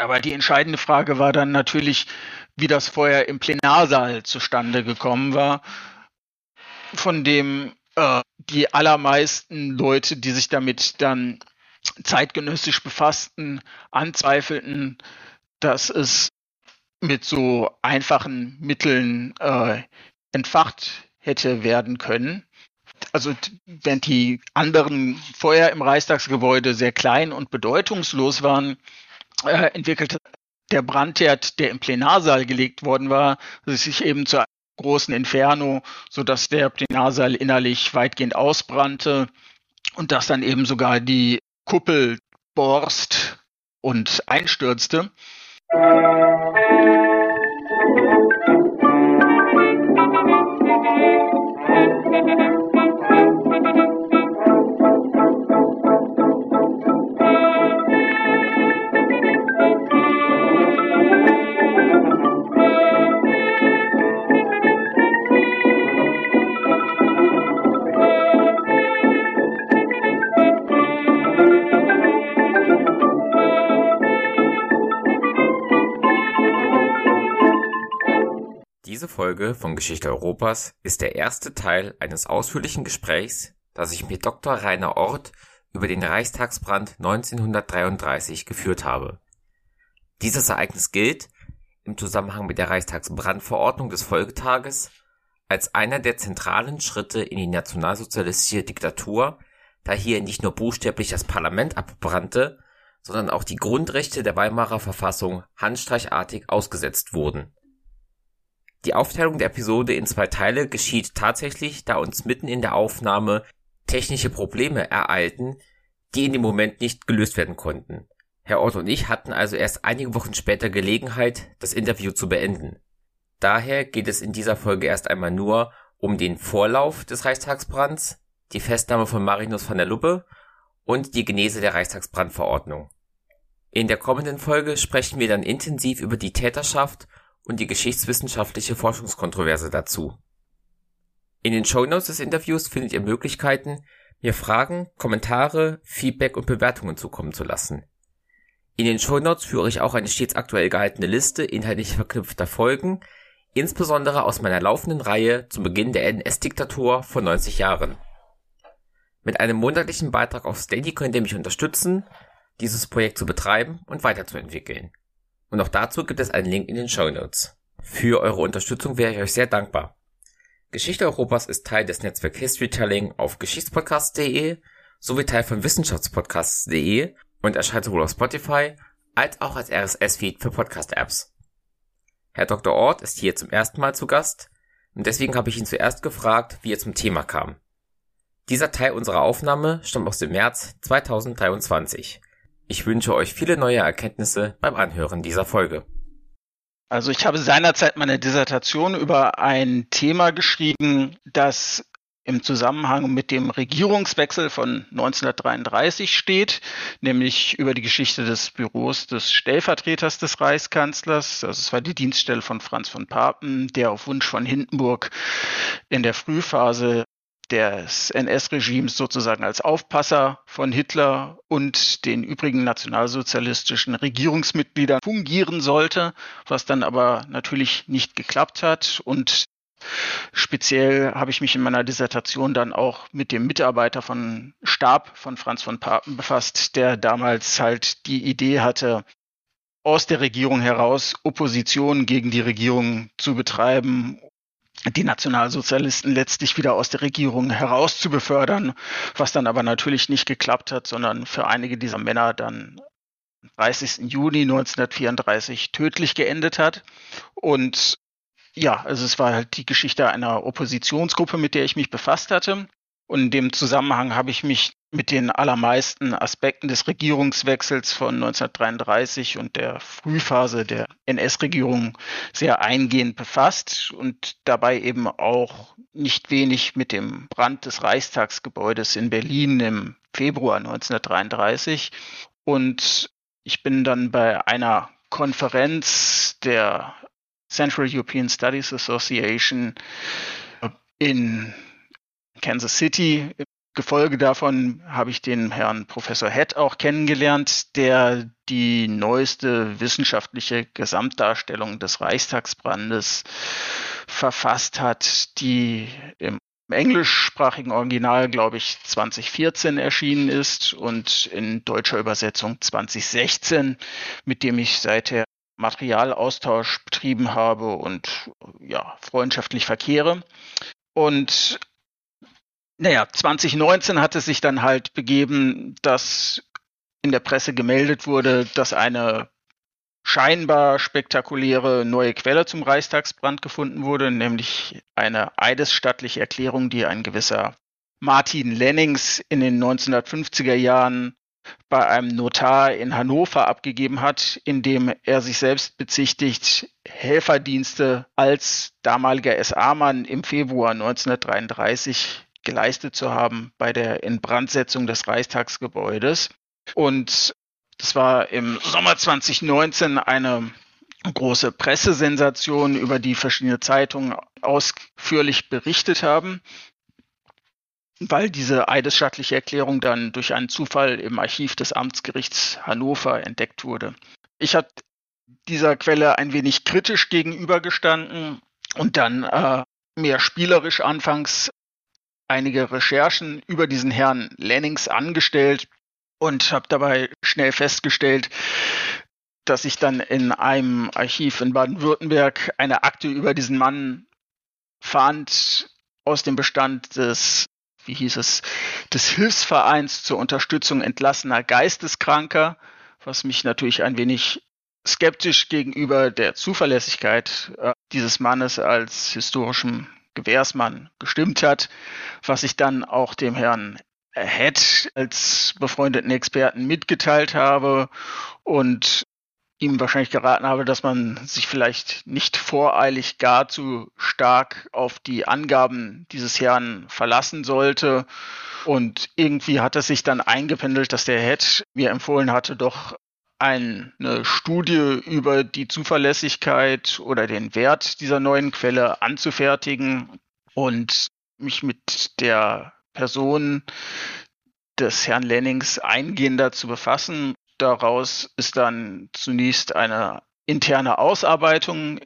Aber die entscheidende Frage war dann natürlich, wie das Feuer im Plenarsaal zustande gekommen war, von dem äh, die allermeisten Leute, die sich damit dann zeitgenössisch befassten, anzweifelten, dass es mit so einfachen Mitteln äh, entfacht hätte werden können. Also während die anderen Feuer im Reichstagsgebäude sehr klein und bedeutungslos waren, äh, entwickelte der Brandherd, der im Plenarsaal gelegt worden war, sich eben zu großen Inferno, sodass der Plenarsaal innerlich weitgehend ausbrannte und dass dann eben sogar die Kuppel borst und einstürzte. Diese Folge von Geschichte Europas ist der erste Teil eines ausführlichen Gesprächs, das ich mit Dr. Rainer Ort über den Reichstagsbrand 1933 geführt habe. Dieses Ereignis gilt, im Zusammenhang mit der Reichstagsbrandverordnung des Folgetages, als einer der zentralen Schritte in die nationalsozialistische Diktatur, da hier nicht nur buchstäblich das Parlament abbrannte, sondern auch die Grundrechte der Weimarer Verfassung handstreichartig ausgesetzt wurden die Aufteilung der Episode in zwei Teile geschieht tatsächlich, da uns mitten in der Aufnahme technische Probleme ereilten, die in dem Moment nicht gelöst werden konnten. Herr Ort und ich hatten also erst einige Wochen später Gelegenheit, das Interview zu beenden. Daher geht es in dieser Folge erst einmal nur um den Vorlauf des Reichstagsbrands, die Festnahme von Marinus van der Luppe und die Genese der Reichstagsbrandverordnung. In der kommenden Folge sprechen wir dann intensiv über die Täterschaft und die geschichtswissenschaftliche Forschungskontroverse dazu. In den Shownotes des Interviews findet ihr Möglichkeiten, mir Fragen, Kommentare, Feedback und Bewertungen zukommen zu lassen. In den Shownotes führe ich auch eine stets aktuell gehaltene Liste inhaltlich verknüpfter Folgen, insbesondere aus meiner laufenden Reihe zum Beginn der NS-Diktatur vor 90 Jahren. Mit einem monatlichen Beitrag auf Steady könnt ihr mich unterstützen, dieses Projekt zu betreiben und weiterzuentwickeln. Und auch dazu gibt es einen Link in den Show Notes. Für eure Unterstützung wäre ich euch sehr dankbar. Geschichte Europas ist Teil des Netzwerk Historytelling auf geschichtspodcast.de sowie Teil von wissenschaftspodcasts.de und erscheint sowohl auf Spotify als auch als RSS-Feed für Podcast-Apps. Herr Dr. Ort ist hier zum ersten Mal zu Gast und deswegen habe ich ihn zuerst gefragt, wie er zum Thema kam. Dieser Teil unserer Aufnahme stammt aus dem März 2023. Ich wünsche euch viele neue Erkenntnisse beim Anhören dieser Folge. Also ich habe seinerzeit meine Dissertation über ein Thema geschrieben, das im Zusammenhang mit dem Regierungswechsel von 1933 steht, nämlich über die Geschichte des Büros des Stellvertreters des Reichskanzlers. Es war die Dienststelle von Franz von Papen, der auf Wunsch von Hindenburg in der Frühphase des NS-Regimes sozusagen als Aufpasser von Hitler und den übrigen nationalsozialistischen Regierungsmitgliedern fungieren sollte, was dann aber natürlich nicht geklappt hat. Und speziell habe ich mich in meiner Dissertation dann auch mit dem Mitarbeiter von Stab von Franz von Papen befasst, der damals halt die Idee hatte, aus der Regierung heraus Opposition gegen die Regierung zu betreiben die Nationalsozialisten letztlich wieder aus der Regierung herauszubefördern, was dann aber natürlich nicht geklappt hat, sondern für einige dieser Männer dann 30. Juni 1934 tödlich geendet hat. Und ja, also es war halt die Geschichte einer Oppositionsgruppe, mit der ich mich befasst hatte. Und in dem Zusammenhang habe ich mich mit den allermeisten Aspekten des Regierungswechsels von 1933 und der Frühphase der NS-Regierung sehr eingehend befasst und dabei eben auch nicht wenig mit dem Brand des Reichstagsgebäudes in Berlin im Februar 1933. Und ich bin dann bei einer Konferenz der Central European Studies Association in Kansas City Gefolge davon habe ich den Herrn Professor Hett auch kennengelernt, der die neueste wissenschaftliche Gesamtdarstellung des Reichstagsbrandes verfasst hat, die im englischsprachigen Original, glaube ich, 2014 erschienen ist und in deutscher Übersetzung 2016, mit dem ich seither Materialaustausch betrieben habe und ja, freundschaftlich verkehre. Und naja, 2019 hat es sich dann halt begeben, dass in der Presse gemeldet wurde, dass eine scheinbar spektakuläre neue Quelle zum Reichstagsbrand gefunden wurde, nämlich eine eidesstattliche Erklärung, die ein gewisser Martin Lennings in den 1950er Jahren bei einem Notar in Hannover abgegeben hat, in dem er sich selbst bezichtigt, Helferdienste als damaliger SA-Mann im Februar 1933 geleistet zu haben bei der Inbrandsetzung des Reichstagsgebäudes. Und das war im Sommer 2019 eine große Pressesensation, über die verschiedene Zeitungen ausführlich berichtet haben, weil diese eidesstattliche Erklärung dann durch einen Zufall im Archiv des Amtsgerichts Hannover entdeckt wurde. Ich habe dieser Quelle ein wenig kritisch gegenübergestanden und dann äh, mehr spielerisch anfangs einige Recherchen über diesen Herrn Lennings angestellt und habe dabei schnell festgestellt, dass ich dann in einem Archiv in Baden-Württemberg eine Akte über diesen Mann fand aus dem Bestand des, wie hieß es, des Hilfsvereins zur Unterstützung entlassener Geisteskranker, was mich natürlich ein wenig skeptisch gegenüber der Zuverlässigkeit äh, dieses Mannes als historischem Gewährsmann gestimmt hat, was ich dann auch dem Herrn Head als befreundeten Experten mitgeteilt habe und ihm wahrscheinlich geraten habe, dass man sich vielleicht nicht voreilig gar zu stark auf die Angaben dieses Herrn verlassen sollte. Und irgendwie hat es sich dann eingependelt, dass der Head mir empfohlen hatte, doch eine Studie über die Zuverlässigkeit oder den Wert dieser neuen Quelle anzufertigen und mich mit der Person des Herrn Lennings eingehender zu befassen. Daraus ist dann zunächst eine interne Ausarbeitung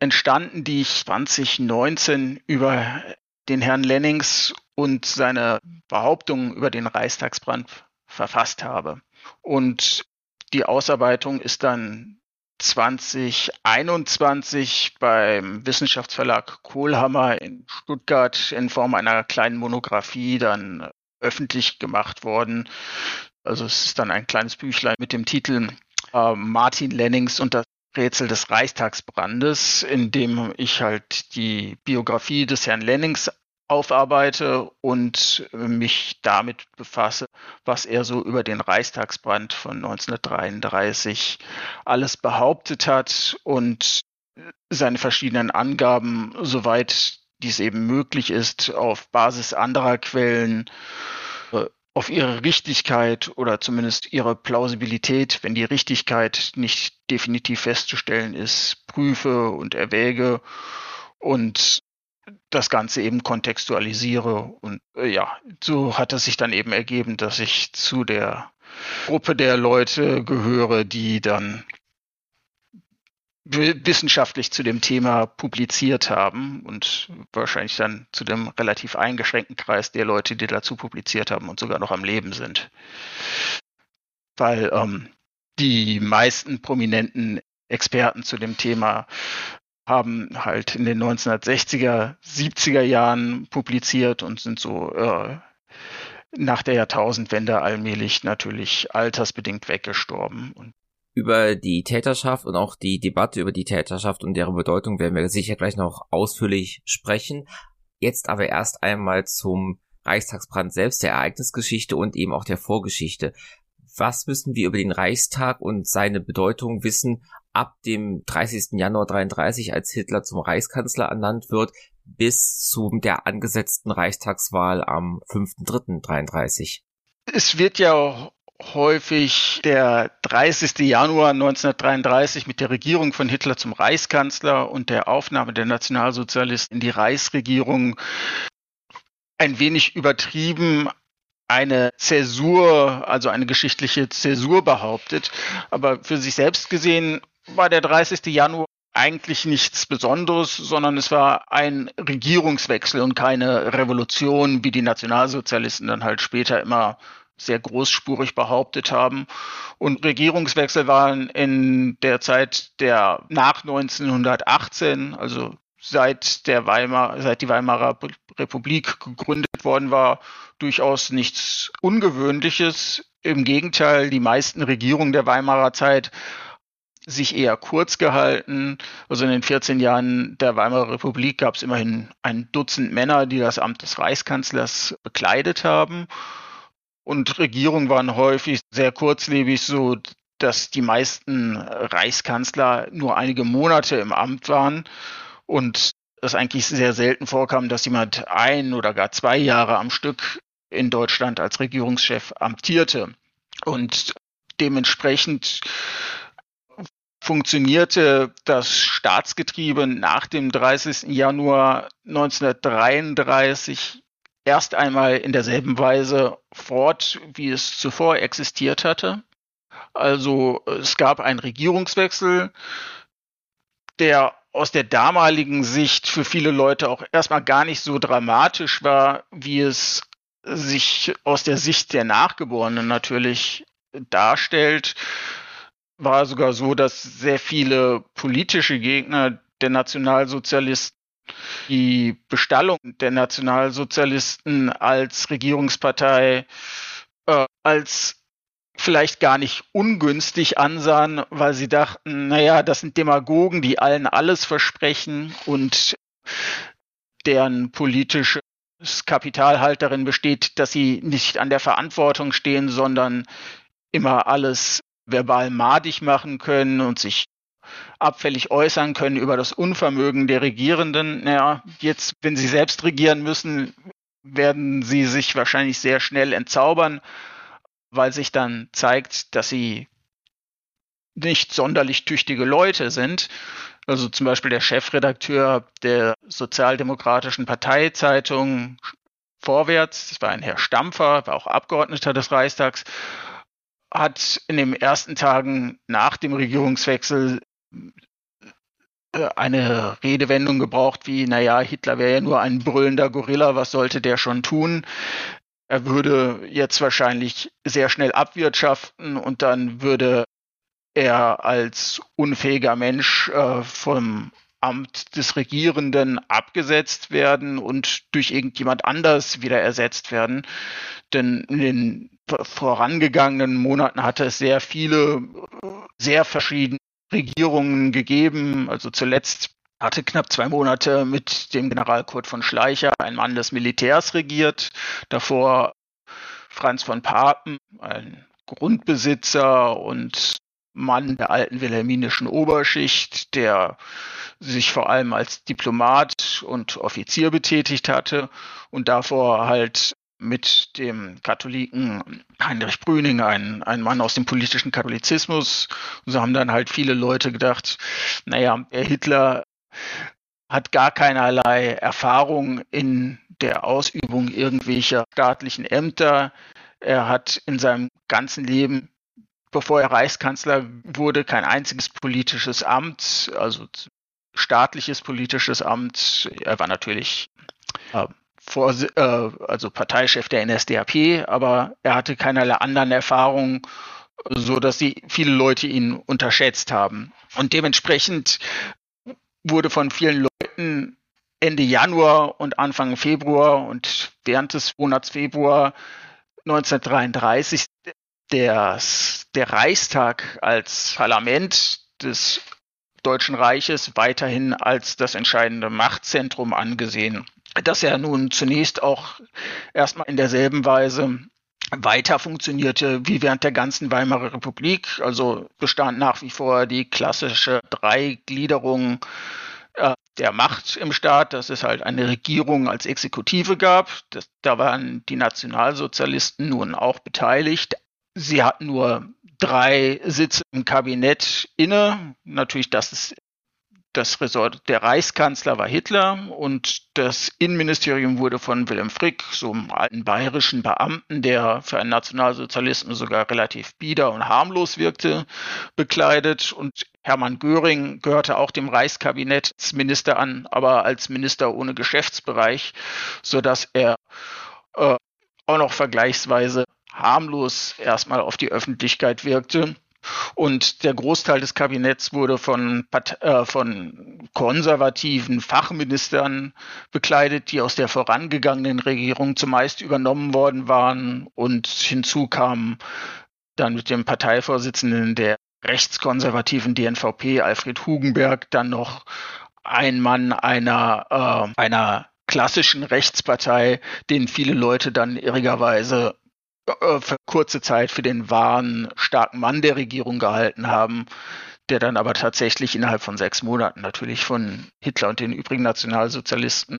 entstanden, die ich 2019 über den Herrn Lennings und seine Behauptungen über den Reichstagsbrand verfasst habe. Und die Ausarbeitung ist dann 2021 beim Wissenschaftsverlag Kohlhammer in Stuttgart in Form einer kleinen Monographie dann öffentlich gemacht worden. Also es ist dann ein kleines Büchlein mit dem Titel äh, Martin Lennings und das Rätsel des Reichstagsbrandes, in dem ich halt die Biografie des Herrn Lennings aufarbeite und mich damit befasse, was er so über den Reichstagsbrand von 1933 alles behauptet hat und seine verschiedenen Angaben, soweit dies eben möglich ist, auf Basis anderer Quellen äh, auf ihre Richtigkeit oder zumindest ihre Plausibilität, wenn die Richtigkeit nicht definitiv festzustellen ist, prüfe und erwäge und das Ganze eben kontextualisiere. Und äh, ja, so hat es sich dann eben ergeben, dass ich zu der Gruppe der Leute gehöre, die dann wissenschaftlich zu dem Thema publiziert haben und wahrscheinlich dann zu dem relativ eingeschränkten Kreis der Leute, die dazu publiziert haben und sogar noch am Leben sind. Weil ähm, die meisten prominenten Experten zu dem Thema haben halt in den 1960er, 70er Jahren publiziert und sind so äh, nach der Jahrtausendwende allmählich natürlich altersbedingt weggestorben. Und über die Täterschaft und auch die Debatte über die Täterschaft und deren Bedeutung werden wir sicher gleich noch ausführlich sprechen. Jetzt aber erst einmal zum Reichstagsbrand selbst, der Ereignisgeschichte und eben auch der Vorgeschichte. Was müssen wir über den Reichstag und seine Bedeutung wissen ab dem 30. Januar 33, als Hitler zum Reichskanzler ernannt wird, bis zu der angesetzten Reichstagswahl am 5.3.33? Es wird ja häufig der 30. Januar 1933 mit der Regierung von Hitler zum Reichskanzler und der Aufnahme der Nationalsozialisten in die Reichsregierung ein wenig übertrieben eine Zäsur, also eine geschichtliche Zäsur behauptet. Aber für sich selbst gesehen war der 30. Januar eigentlich nichts Besonderes, sondern es war ein Regierungswechsel und keine Revolution, wie die Nationalsozialisten dann halt später immer sehr großspurig behauptet haben. Und Regierungswechsel waren in der Zeit der nach 1918, also seit der Weimar, seit die Weimarer Republik gegründet worden war, durchaus nichts Ungewöhnliches. Im Gegenteil, die meisten Regierungen der Weimarer Zeit sich eher kurz gehalten. Also in den 14 Jahren der Weimarer Republik gab es immerhin ein Dutzend Männer, die das Amt des Reichskanzlers bekleidet haben. Und Regierungen waren häufig sehr kurzlebig, so dass die meisten Reichskanzler nur einige Monate im Amt waren und es eigentlich sehr selten vorkam, dass jemand ein oder gar zwei Jahre am Stück in Deutschland als Regierungschef amtierte. Und dementsprechend funktionierte das Staatsgetriebe nach dem 30. Januar 1933 erst einmal in derselben Weise fort, wie es zuvor existiert hatte. Also es gab einen Regierungswechsel, der aus der damaligen Sicht für viele Leute auch erstmal gar nicht so dramatisch war, wie es sich aus der Sicht der Nachgeborenen natürlich darstellt, war sogar so, dass sehr viele politische Gegner der Nationalsozialisten die Bestallung der Nationalsozialisten als Regierungspartei äh, als vielleicht gar nicht ungünstig ansahen, weil sie dachten, naja, das sind Demagogen, die allen alles versprechen und deren politisches Kapital halt darin besteht, dass sie nicht an der Verantwortung stehen, sondern immer alles verbal madig machen können und sich abfällig äußern können über das Unvermögen der Regierenden. Naja, jetzt, wenn sie selbst regieren müssen, werden sie sich wahrscheinlich sehr schnell entzaubern weil sich dann zeigt, dass sie nicht sonderlich tüchtige Leute sind. Also zum Beispiel der Chefredakteur der Sozialdemokratischen Parteizeitung Vorwärts, das war ein Herr Stampfer, war auch Abgeordneter des Reichstags, hat in den ersten Tagen nach dem Regierungswechsel äh, eine Redewendung gebraucht wie, naja, Hitler wäre ja nur ein brüllender Gorilla, was sollte der schon tun? Er würde jetzt wahrscheinlich sehr schnell abwirtschaften und dann würde er als unfähiger Mensch äh, vom Amt des Regierenden abgesetzt werden und durch irgendjemand anders wieder ersetzt werden. Denn in den vorangegangenen Monaten hatte es sehr viele, sehr verschiedene Regierungen gegeben. Also zuletzt hatte knapp zwei Monate mit dem General Kurt von Schleicher, ein Mann des Militärs, regiert. Davor Franz von Papen, ein Grundbesitzer und Mann der alten wilhelminischen Oberschicht, der sich vor allem als Diplomat und Offizier betätigt hatte und davor halt mit dem Katholiken Heinrich Brüning, ein, ein Mann aus dem politischen Katholizismus. Und so haben dann halt viele Leute gedacht, naja, der Hitler hat gar keinerlei Erfahrung in der Ausübung irgendwelcher staatlichen Ämter. Er hat in seinem ganzen Leben, bevor er Reichskanzler wurde, kein einziges politisches Amt, also staatliches politisches Amt. Er war natürlich äh, vor, äh, also Parteichef der NSDAP, aber er hatte keinerlei anderen Erfahrungen, so dass sie viele Leute ihn unterschätzt haben. Und dementsprechend wurde von vielen Leuten Ende Januar und Anfang Februar und während des Monats Februar 1933 der, der Reichstag als Parlament des Deutschen Reiches weiterhin als das entscheidende Machtzentrum angesehen. Dass er nun zunächst auch erstmal in derselben Weise weiter funktionierte wie während der ganzen Weimarer Republik. Also bestand nach wie vor die klassische Dreigliederung äh, der Macht im Staat, dass es halt eine Regierung als Exekutive gab. Das, da waren die Nationalsozialisten nun auch beteiligt. Sie hatten nur drei Sitze im Kabinett inne. Natürlich, das ist das Resort der Reichskanzler war Hitler und das Innenministerium wurde von Wilhelm Frick, so einem alten bayerischen Beamten, der für einen Nationalsozialisten sogar relativ bieder und harmlos wirkte, bekleidet. Und Hermann Göring gehörte auch dem Reichskabinettsminister an, aber als Minister ohne Geschäftsbereich, sodass er äh, auch noch vergleichsweise harmlos erstmal auf die Öffentlichkeit wirkte. Und der Großteil des Kabinetts wurde von, äh, von konservativen Fachministern bekleidet, die aus der vorangegangenen Regierung zumeist übernommen worden waren. Und hinzu kam dann mit dem Parteivorsitzenden der rechtskonservativen DNVP, Alfred Hugenberg, dann noch ein Mann einer, äh, einer klassischen Rechtspartei, den viele Leute dann irrigerweise für kurze Zeit für den wahren starken Mann der Regierung gehalten haben, der dann aber tatsächlich innerhalb von sechs Monaten natürlich von Hitler und den übrigen Nationalsozialisten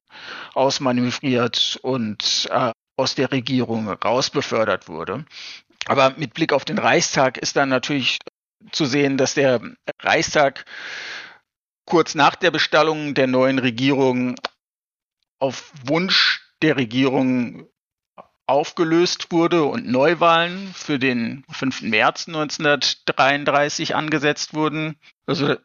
ausmanövriert und äh, aus der Regierung rausbefördert wurde. Aber mit Blick auf den Reichstag ist dann natürlich zu sehen, dass der Reichstag kurz nach der Bestallung der neuen Regierung auf Wunsch der Regierung aufgelöst wurde und Neuwahlen für den 5. März 1933 angesetzt wurden. Also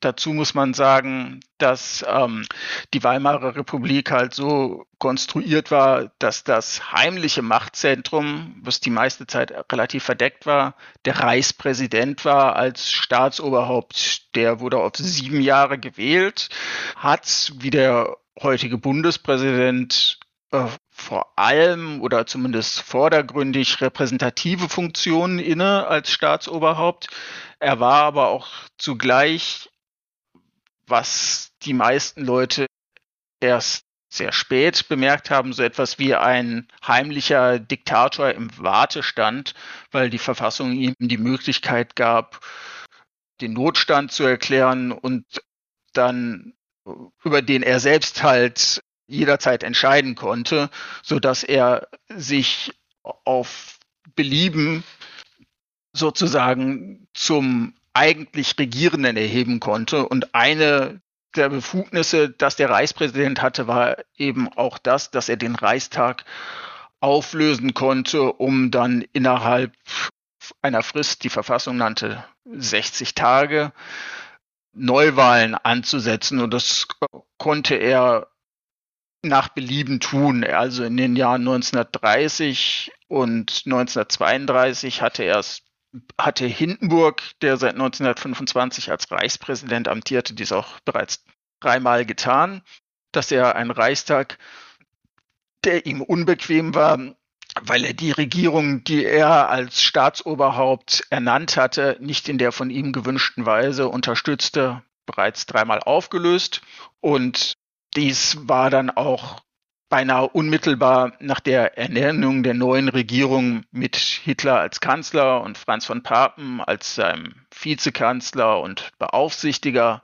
dazu muss man sagen, dass ähm, die Weimarer Republik halt so konstruiert war, dass das heimliche Machtzentrum, was die meiste Zeit relativ verdeckt war, der Reichspräsident war als Staatsoberhaupt. Der wurde auf sieben Jahre gewählt, hat wie der heutige Bundespräsident äh, vor allem oder zumindest vordergründig repräsentative Funktionen inne als Staatsoberhaupt. Er war aber auch zugleich, was die meisten Leute erst sehr spät bemerkt haben, so etwas wie ein heimlicher Diktator im Wartestand, weil die Verfassung ihm die Möglichkeit gab, den Notstand zu erklären und dann über den er selbst halt jederzeit entscheiden konnte, so dass er sich auf Belieben sozusagen zum eigentlich Regierenden erheben konnte. Und eine der Befugnisse, das der Reichspräsident hatte, war eben auch das, dass er den Reichstag auflösen konnte, um dann innerhalb einer Frist, die Verfassung nannte 60 Tage, Neuwahlen anzusetzen. Und das konnte er nach Belieben tun. Also in den Jahren 1930 und 1932 hatte er es hatte Hindenburg, der seit 1925 als Reichspräsident amtierte, dies auch bereits dreimal getan, dass er einen Reichstag, der ihm unbequem war, weil er die Regierung, die er als Staatsoberhaupt ernannt hatte, nicht in der von ihm gewünschten Weise unterstützte, bereits dreimal aufgelöst. Und dies war dann auch beinahe unmittelbar nach der Ernennung der neuen Regierung mit Hitler als Kanzler und Franz von Papen als seinem Vizekanzler und Beaufsichtiger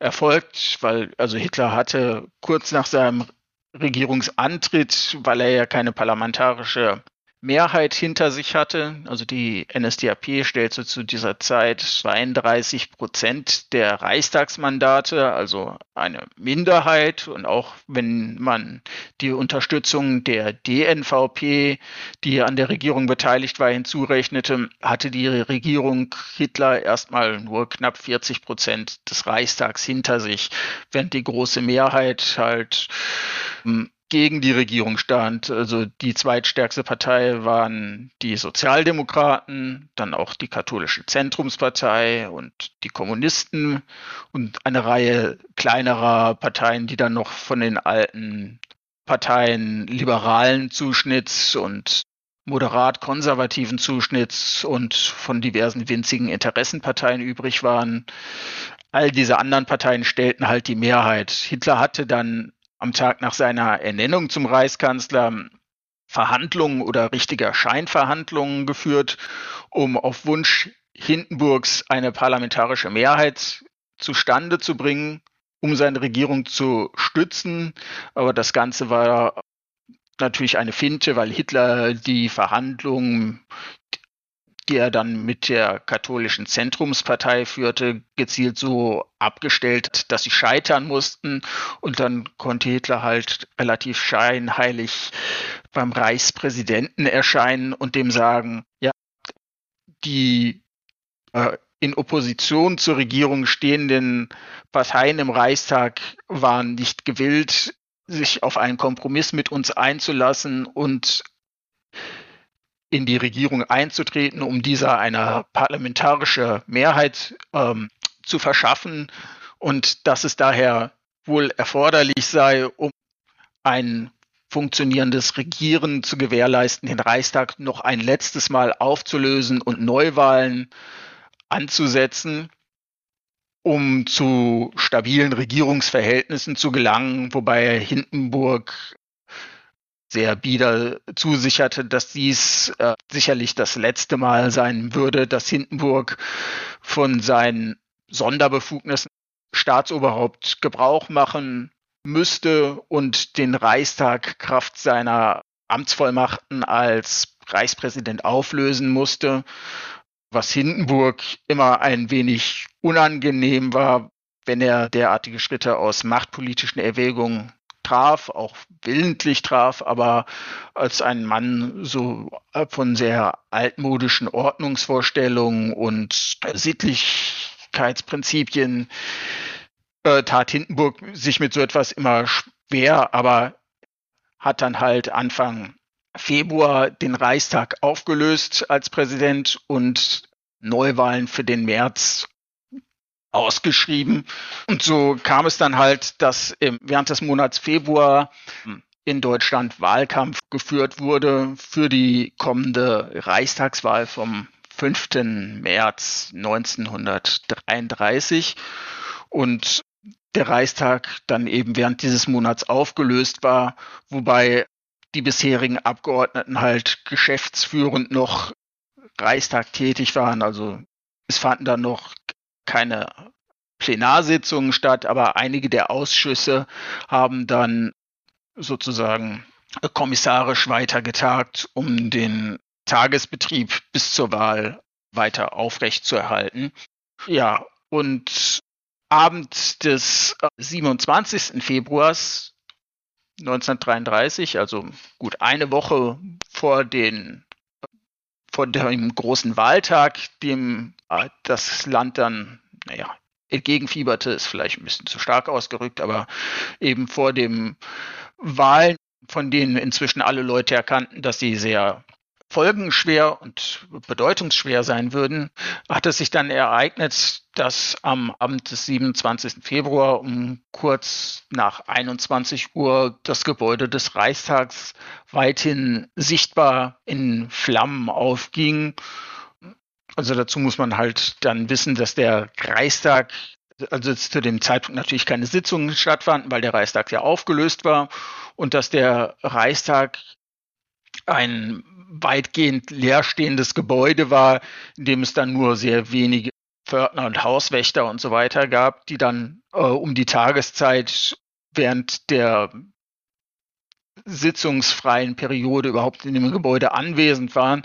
erfolgt, weil also Hitler hatte kurz nach seinem Regierungsantritt, weil er ja keine parlamentarische Mehrheit hinter sich hatte. Also die NSDAP stellte zu dieser Zeit 32 Prozent der Reichstagsmandate, also eine Minderheit. Und auch wenn man die Unterstützung der DNVP, die an der Regierung beteiligt war, hinzurechnete, hatte die Regierung Hitler erstmal nur knapp 40 Prozent des Reichstags hinter sich, während die große Mehrheit halt hm, gegen die Regierung stand. Also die zweitstärkste Partei waren die Sozialdemokraten, dann auch die katholische Zentrumspartei und die Kommunisten und eine Reihe kleinerer Parteien, die dann noch von den alten Parteien liberalen Zuschnitts und moderat konservativen Zuschnitts und von diversen winzigen Interessenparteien übrig waren. All diese anderen Parteien stellten halt die Mehrheit. Hitler hatte dann am Tag nach seiner Ernennung zum Reichskanzler Verhandlungen oder richtiger Scheinverhandlungen geführt, um auf Wunsch Hindenburgs eine parlamentarische Mehrheit zustande zu bringen, um seine Regierung zu stützen. Aber das Ganze war natürlich eine Finte, weil Hitler die Verhandlungen die er dann mit der katholischen Zentrumspartei führte, gezielt so abgestellt, dass sie scheitern mussten. Und dann konnte Hitler halt relativ scheinheilig beim Reichspräsidenten erscheinen und dem sagen, ja, die äh, in Opposition zur Regierung stehenden Parteien im Reichstag waren nicht gewillt, sich auf einen Kompromiss mit uns einzulassen und in die Regierung einzutreten, um dieser eine parlamentarische Mehrheit ähm, zu verschaffen und dass es daher wohl erforderlich sei, um ein funktionierendes Regieren zu gewährleisten, den Reichstag noch ein letztes Mal aufzulösen und Neuwahlen anzusetzen, um zu stabilen Regierungsverhältnissen zu gelangen, wobei Hindenburg sehr bieder zusicherte, dass dies äh, sicherlich das letzte Mal sein würde, dass Hindenburg von seinen Sonderbefugnissen Staatsoberhaupt Gebrauch machen müsste und den Reichstag Kraft seiner Amtsvollmachten als Reichspräsident auflösen musste, was Hindenburg immer ein wenig unangenehm war, wenn er derartige Schritte aus machtpolitischen Erwägungen traf, auch willentlich traf, aber als ein Mann so von sehr altmodischen Ordnungsvorstellungen und Sittlichkeitsprinzipien äh, tat Hindenburg sich mit so etwas immer schwer, aber hat dann halt Anfang Februar den Reichstag aufgelöst als Präsident und Neuwahlen für den März ausgeschrieben. Und so kam es dann halt, dass während des Monats Februar in Deutschland Wahlkampf geführt wurde für die kommende Reichstagswahl vom 5. März 1933. Und der Reichstag dann eben während dieses Monats aufgelöst war, wobei die bisherigen Abgeordneten halt geschäftsführend noch Reichstag tätig waren. Also es fanden dann noch keine Plenarsitzungen statt, aber einige der Ausschüsse haben dann sozusagen kommissarisch weitergetagt, um den Tagesbetrieb bis zur Wahl weiter aufrechtzuerhalten. Ja, und Abend des 27. Februars 1933, also gut eine Woche vor den vor dem großen Wahltag, dem äh, das Land dann, naja, entgegenfieberte, ist vielleicht ein bisschen zu stark ausgerückt, aber eben vor dem Wahlen, von denen inzwischen alle Leute erkannten, dass sie sehr folgenschwer und bedeutungsschwer sein würden, hat es sich dann ereignet, dass am Abend des 27. Februar um kurz nach 21 Uhr das Gebäude des Reichstags weithin sichtbar in Flammen aufging. Also dazu muss man halt dann wissen, dass der Reichstag also zu dem Zeitpunkt natürlich keine Sitzungen stattfanden, weil der Reichstag ja aufgelöst war und dass der Reichstag ein weitgehend leerstehendes Gebäude war, in dem es dann nur sehr wenige Pförtner und Hauswächter und so weiter gab, die dann äh, um die Tageszeit während der sitzungsfreien Periode überhaupt in dem Gebäude anwesend waren,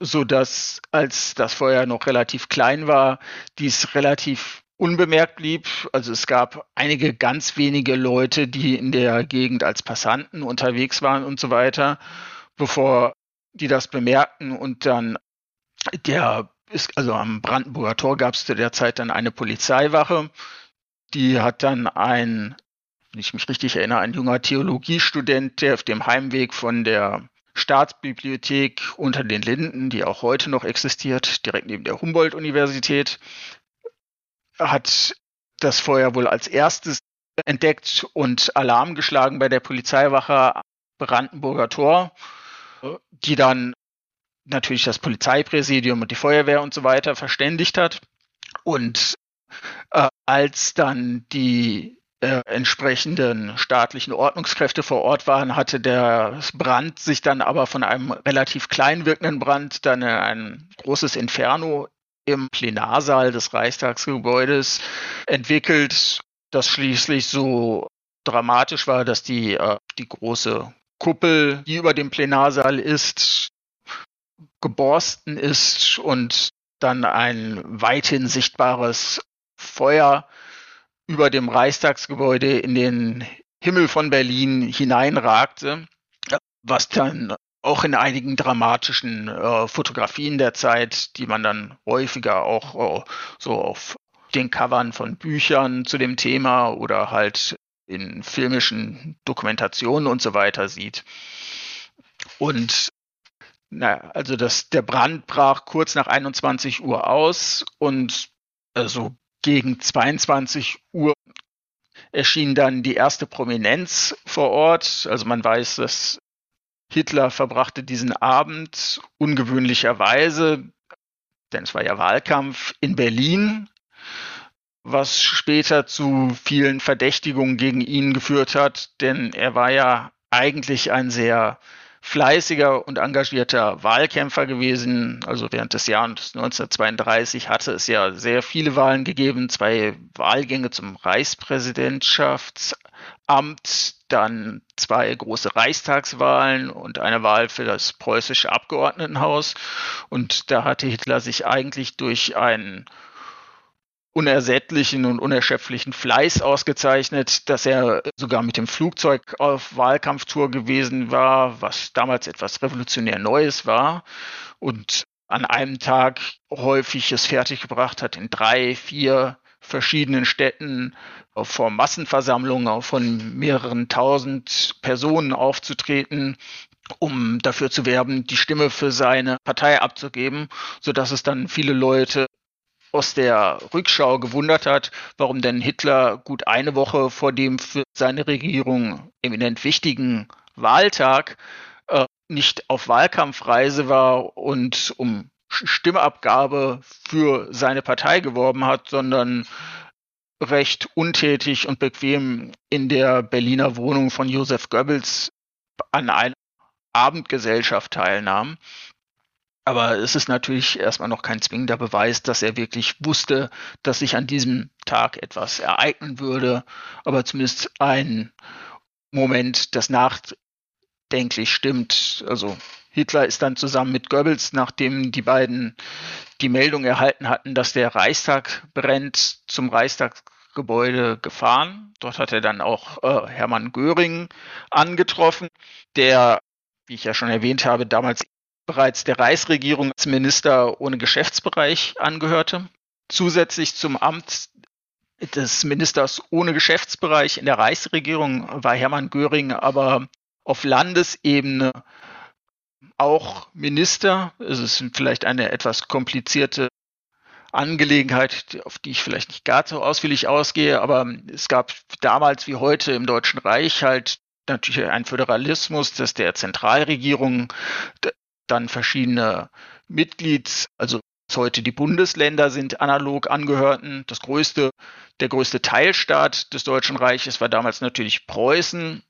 so dass als das Feuer noch relativ klein war, dies relativ unbemerkt blieb. Also es gab einige ganz wenige Leute, die in der Gegend als Passanten unterwegs waren und so weiter, bevor die das bemerkten und dann der ist, also am Brandenburger Tor gab es zu der Zeit dann eine Polizeiwache, die hat dann ein, wenn ich mich richtig erinnere, ein junger Theologiestudent, der auf dem Heimweg von der Staatsbibliothek unter den Linden, die auch heute noch existiert, direkt neben der Humboldt-Universität, hat das Feuer wohl als erstes entdeckt und Alarm geschlagen bei der Polizeiwache Brandenburger Tor die dann natürlich das Polizeipräsidium und die Feuerwehr und so weiter verständigt hat. Und äh, als dann die äh, entsprechenden staatlichen Ordnungskräfte vor Ort waren, hatte der Brand sich dann aber von einem relativ klein wirkenden Brand dann in ein großes Inferno im Plenarsaal des Reichstagsgebäudes entwickelt, das schließlich so dramatisch war, dass die, äh, die große Kuppel, die über dem Plenarsaal ist, geborsten ist und dann ein weithin sichtbares Feuer über dem Reichstagsgebäude in den Himmel von Berlin hineinragte, was dann auch in einigen dramatischen äh, Fotografien der Zeit, die man dann häufiger auch äh, so auf den Covern von Büchern zu dem Thema oder halt in filmischen Dokumentationen und so weiter sieht. Und na, also das, der Brand brach kurz nach 21 Uhr aus und also gegen 22 Uhr erschien dann die erste Prominenz vor Ort. Also man weiß, dass Hitler verbrachte diesen Abend ungewöhnlicherweise, denn es war ja Wahlkampf in Berlin, was später zu vielen Verdächtigungen gegen ihn geführt hat, denn er war ja eigentlich ein sehr fleißiger und engagierter Wahlkämpfer gewesen. Also während des Jahres 1932 hatte es ja sehr viele Wahlen gegeben, zwei Wahlgänge zum Reichspräsidentschaftsamt, dann zwei große Reichstagswahlen und eine Wahl für das preußische Abgeordnetenhaus. Und da hatte Hitler sich eigentlich durch einen unersättlichen und unerschöpflichen Fleiß ausgezeichnet, dass er sogar mit dem Flugzeug auf Wahlkampftour gewesen war, was damals etwas revolutionär Neues war und an einem Tag häufig es fertiggebracht hat, in drei, vier verschiedenen Städten vor Massenversammlungen von mehreren tausend Personen aufzutreten, um dafür zu werben, die Stimme für seine Partei abzugeben, so dass es dann viele Leute aus der Rückschau gewundert hat, warum denn Hitler gut eine Woche vor dem für seine Regierung eminent wichtigen Wahltag äh, nicht auf Wahlkampfreise war und um Stimmabgabe für seine Partei geworben hat, sondern recht untätig und bequem in der Berliner Wohnung von Josef Goebbels an einer Abendgesellschaft teilnahm. Aber es ist natürlich erstmal noch kein zwingender Beweis, dass er wirklich wusste, dass sich an diesem Tag etwas ereignen würde. Aber zumindest ein Moment, das nachdenklich stimmt. Also Hitler ist dann zusammen mit Goebbels, nachdem die beiden die Meldung erhalten hatten, dass der Reichstag brennt, zum Reichstagsgebäude gefahren. Dort hat er dann auch äh, Hermann Göring angetroffen, der, wie ich ja schon erwähnt habe, damals bereits der Reichsregierung als Minister ohne Geschäftsbereich angehörte. Zusätzlich zum Amt des Ministers ohne Geschäftsbereich in der Reichsregierung war Hermann Göring aber auf Landesebene auch Minister. Es ist vielleicht eine etwas komplizierte Angelegenheit, auf die ich vielleicht nicht gar so ausführlich ausgehe, aber es gab damals wie heute im Deutschen Reich halt natürlich ein Föderalismus, dass der Zentralregierung dann verschiedene Mitglieds, also heute die Bundesländer sind analog angehörten. Das größte, der größte Teilstaat des Deutschen Reiches war damals natürlich Preußen,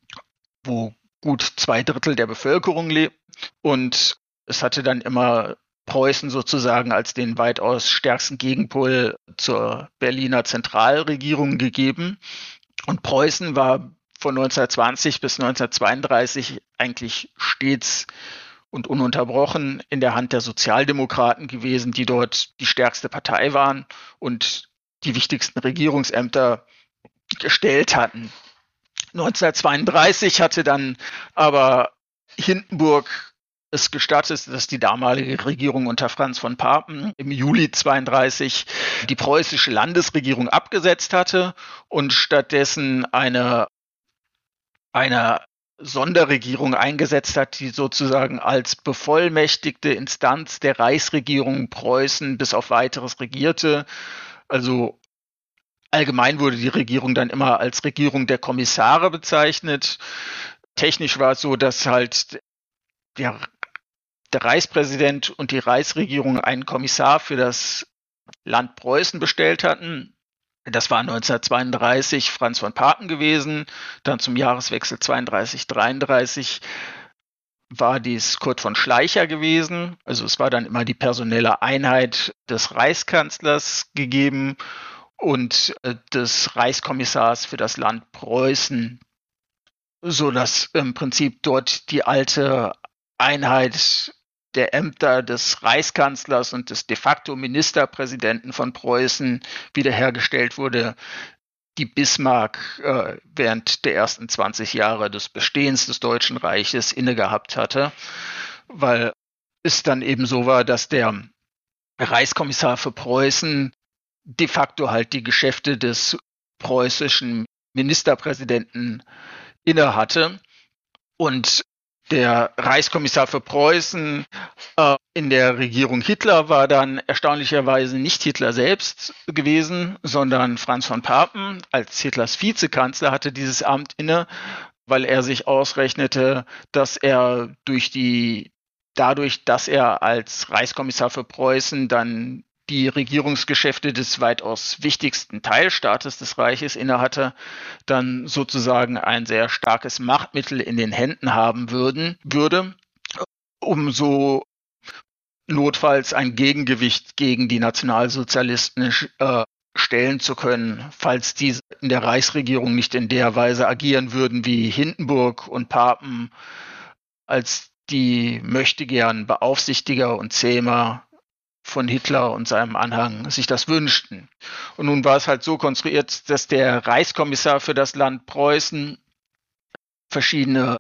wo gut zwei Drittel der Bevölkerung lebt. Und es hatte dann immer Preußen sozusagen als den weitaus stärksten Gegenpol zur Berliner Zentralregierung gegeben. Und Preußen war von 1920 bis 1932 eigentlich stets und ununterbrochen in der Hand der Sozialdemokraten gewesen, die dort die stärkste Partei waren und die wichtigsten Regierungsämter gestellt hatten. 1932 hatte dann aber Hindenburg es gestattet, dass die damalige Regierung unter Franz von Papen im Juli 32 die preußische Landesregierung abgesetzt hatte und stattdessen eine, eine Sonderregierung eingesetzt hat, die sozusagen als bevollmächtigte Instanz der Reichsregierung Preußen bis auf weiteres regierte. Also allgemein wurde die Regierung dann immer als Regierung der Kommissare bezeichnet. Technisch war es so, dass halt der, der Reichspräsident und die Reichsregierung einen Kommissar für das Land Preußen bestellt hatten das war 1932 Franz von Papen gewesen. Dann zum Jahreswechsel 32, 33 war dies Kurt von Schleicher gewesen. Also es war dann immer die personelle Einheit des Reichskanzlers gegeben und äh, des Reichskommissars für das Land Preußen, so dass im Prinzip dort die alte Einheit der Ämter des Reichskanzlers und des de facto Ministerpräsidenten von Preußen wiederhergestellt wurde, die Bismarck äh, während der ersten 20 Jahre des Bestehens des Deutschen Reiches innegehabt hatte, weil es dann eben so war, dass der Reichskommissar für Preußen de facto halt die Geschäfte des preußischen Ministerpräsidenten innehatte und der Reichskommissar für Preußen äh, in der Regierung Hitler war dann erstaunlicherweise nicht Hitler selbst gewesen, sondern Franz von Papen. Als Hitlers Vizekanzler hatte dieses Amt inne, weil er sich ausrechnete, dass er durch die dadurch, dass er als Reichskommissar für Preußen dann die Regierungsgeschäfte des weitaus wichtigsten Teilstaates des Reiches innehatte, dann sozusagen ein sehr starkes Machtmittel in den Händen haben würden, würde, um so notfalls ein Gegengewicht gegen die Nationalsozialisten äh, stellen zu können, falls diese in der Reichsregierung nicht in der Weise agieren würden wie Hindenburg und Papen, als die möchte gern Beaufsichtiger und Zähmer von Hitler und seinem Anhang sich das wünschten. Und nun war es halt so konstruiert, dass der Reichskommissar für das Land Preußen verschiedene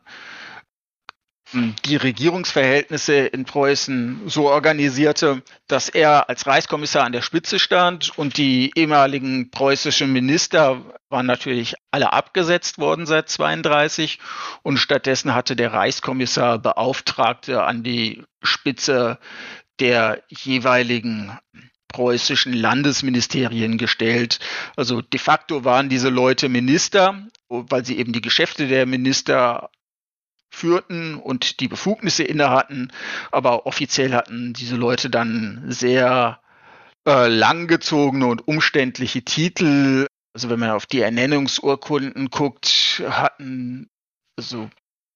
hm, die Regierungsverhältnisse in Preußen so organisierte, dass er als Reichskommissar an der Spitze stand und die ehemaligen preußischen Minister waren natürlich alle abgesetzt worden seit 32 und stattdessen hatte der Reichskommissar Beauftragte an die Spitze der jeweiligen preußischen Landesministerien gestellt. Also de facto waren diese Leute Minister, weil sie eben die Geschäfte der Minister führten und die Befugnisse innehatten. Aber offiziell hatten diese Leute dann sehr äh, langgezogene und umständliche Titel. Also wenn man auf die Ernennungsurkunden guckt, hatten also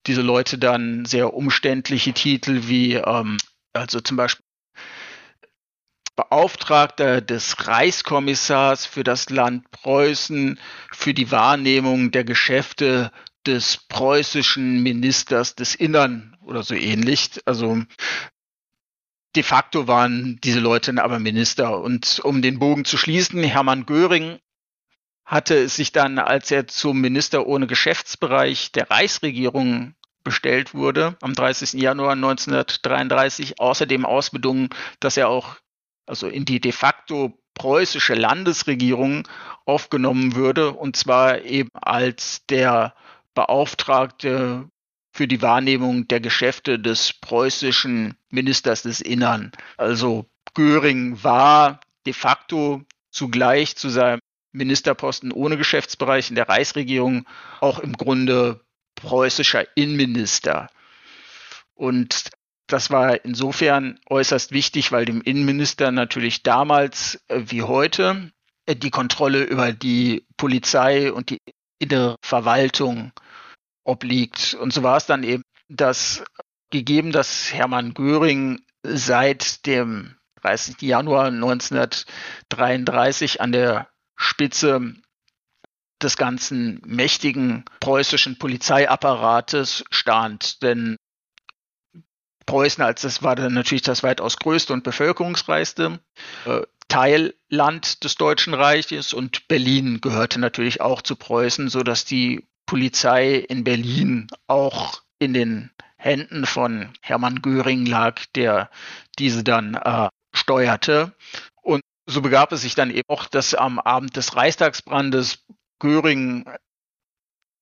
diese Leute dann sehr umständliche Titel wie ähm, also zum Beispiel Beauftragter des Reichskommissars für das Land Preußen für die Wahrnehmung der Geschäfte des preußischen Ministers des Innern oder so ähnlich. Also de facto waren diese Leute aber Minister. Und um den Bogen zu schließen, Hermann Göring hatte es sich dann, als er zum Minister ohne Geschäftsbereich der Reichsregierung bestellt wurde, am 30. Januar 1933, außerdem ausbedungen, dass er auch also in die de facto preußische Landesregierung aufgenommen würde, und zwar eben als der Beauftragte für die Wahrnehmung der Geschäfte des preußischen Ministers des Innern. Also Göring war de facto zugleich zu seinem Ministerposten ohne Geschäftsbereich in der Reichsregierung auch im Grunde preußischer Innenminister. Und das war insofern äußerst wichtig, weil dem Innenminister natürlich damals äh, wie heute äh, die Kontrolle über die Polizei und die innere Verwaltung obliegt. Und so war es dann eben, dass gegeben, dass Hermann Göring seit dem 30. Januar 1933 an der Spitze des ganzen mächtigen preußischen Polizeiapparates stand. Denn Preußen als das war dann natürlich das weitaus größte und bevölkerungsreichste äh, Teilland des Deutschen Reiches und Berlin gehörte natürlich auch zu Preußen, so dass die Polizei in Berlin auch in den Händen von Hermann Göring lag, der diese dann äh, steuerte. Und so begab es sich dann eben auch, dass am Abend des Reichstagsbrandes Göring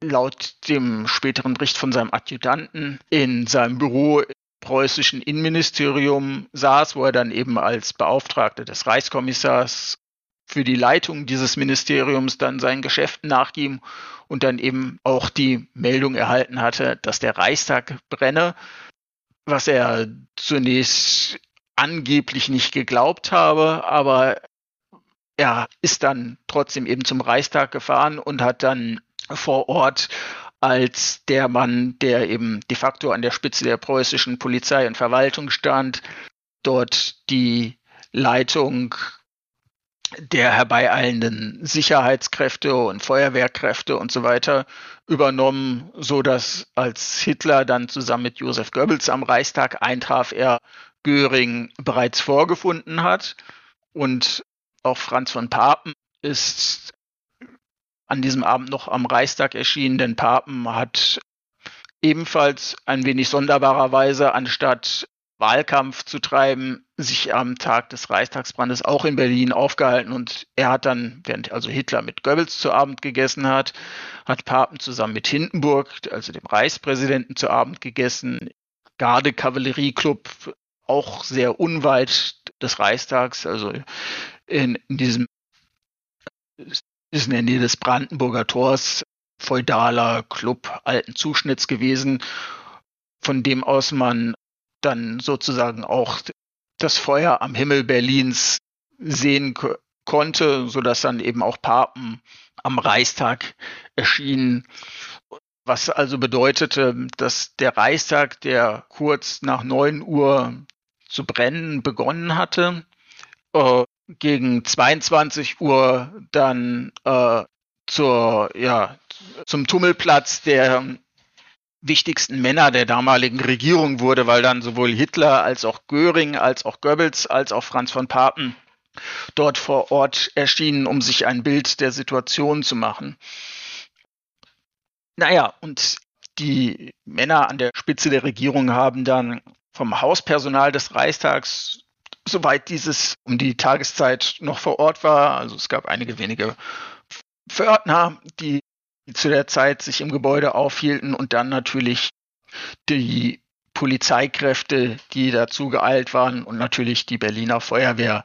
laut dem späteren Bericht von seinem Adjutanten in seinem Büro preußischen Innenministerium saß, wo er dann eben als Beauftragter des Reichskommissars für die Leitung dieses Ministeriums dann seinen Geschäften nachging und dann eben auch die Meldung erhalten hatte, dass der Reichstag brenne, was er zunächst angeblich nicht geglaubt habe, aber er ist dann trotzdem eben zum Reichstag gefahren und hat dann vor Ort als der Mann, der eben de facto an der Spitze der preußischen Polizei und Verwaltung stand, dort die Leitung der herbeieilenden Sicherheitskräfte und Feuerwehrkräfte und so weiter übernommen, so dass als Hitler dann zusammen mit Josef Goebbels am Reichstag eintraf, er Göring bereits vorgefunden hat. Und auch Franz von Papen ist an diesem Abend noch am Reichstag erschienen, denn Papen hat ebenfalls ein wenig sonderbarerweise, anstatt Wahlkampf zu treiben, sich am Tag des Reichstagsbrandes auch in Berlin aufgehalten und er hat dann, während also Hitler mit Goebbels zu Abend gegessen hat, hat Papen zusammen mit Hindenburg, also dem Reichspräsidenten, zu Abend gegessen. Garde-Kavallerie-Club, auch sehr unweit des Reichstags, also in, in diesem ist in der Nähe des Brandenburger Tors feudaler Club alten Zuschnitts gewesen, von dem aus man dann sozusagen auch das Feuer am Himmel Berlins sehen konnte, so dass dann eben auch Papen am Reichstag erschienen, was also bedeutete, dass der Reichstag, der kurz nach neun Uhr zu brennen begonnen hatte, äh, gegen 22 Uhr dann äh, zur, ja, zum Tummelplatz der wichtigsten Männer der damaligen Regierung wurde, weil dann sowohl Hitler als auch Göring, als auch Goebbels, als auch Franz von Papen dort vor Ort erschienen, um sich ein Bild der Situation zu machen. Naja, und die Männer an der Spitze der Regierung haben dann vom Hauspersonal des Reichstags, soweit dieses um die Tageszeit noch vor Ort war, also es gab einige wenige Pförtner, die zu der Zeit sich im Gebäude aufhielten und dann natürlich die Polizeikräfte, die dazu geeilt waren und natürlich die Berliner Feuerwehr,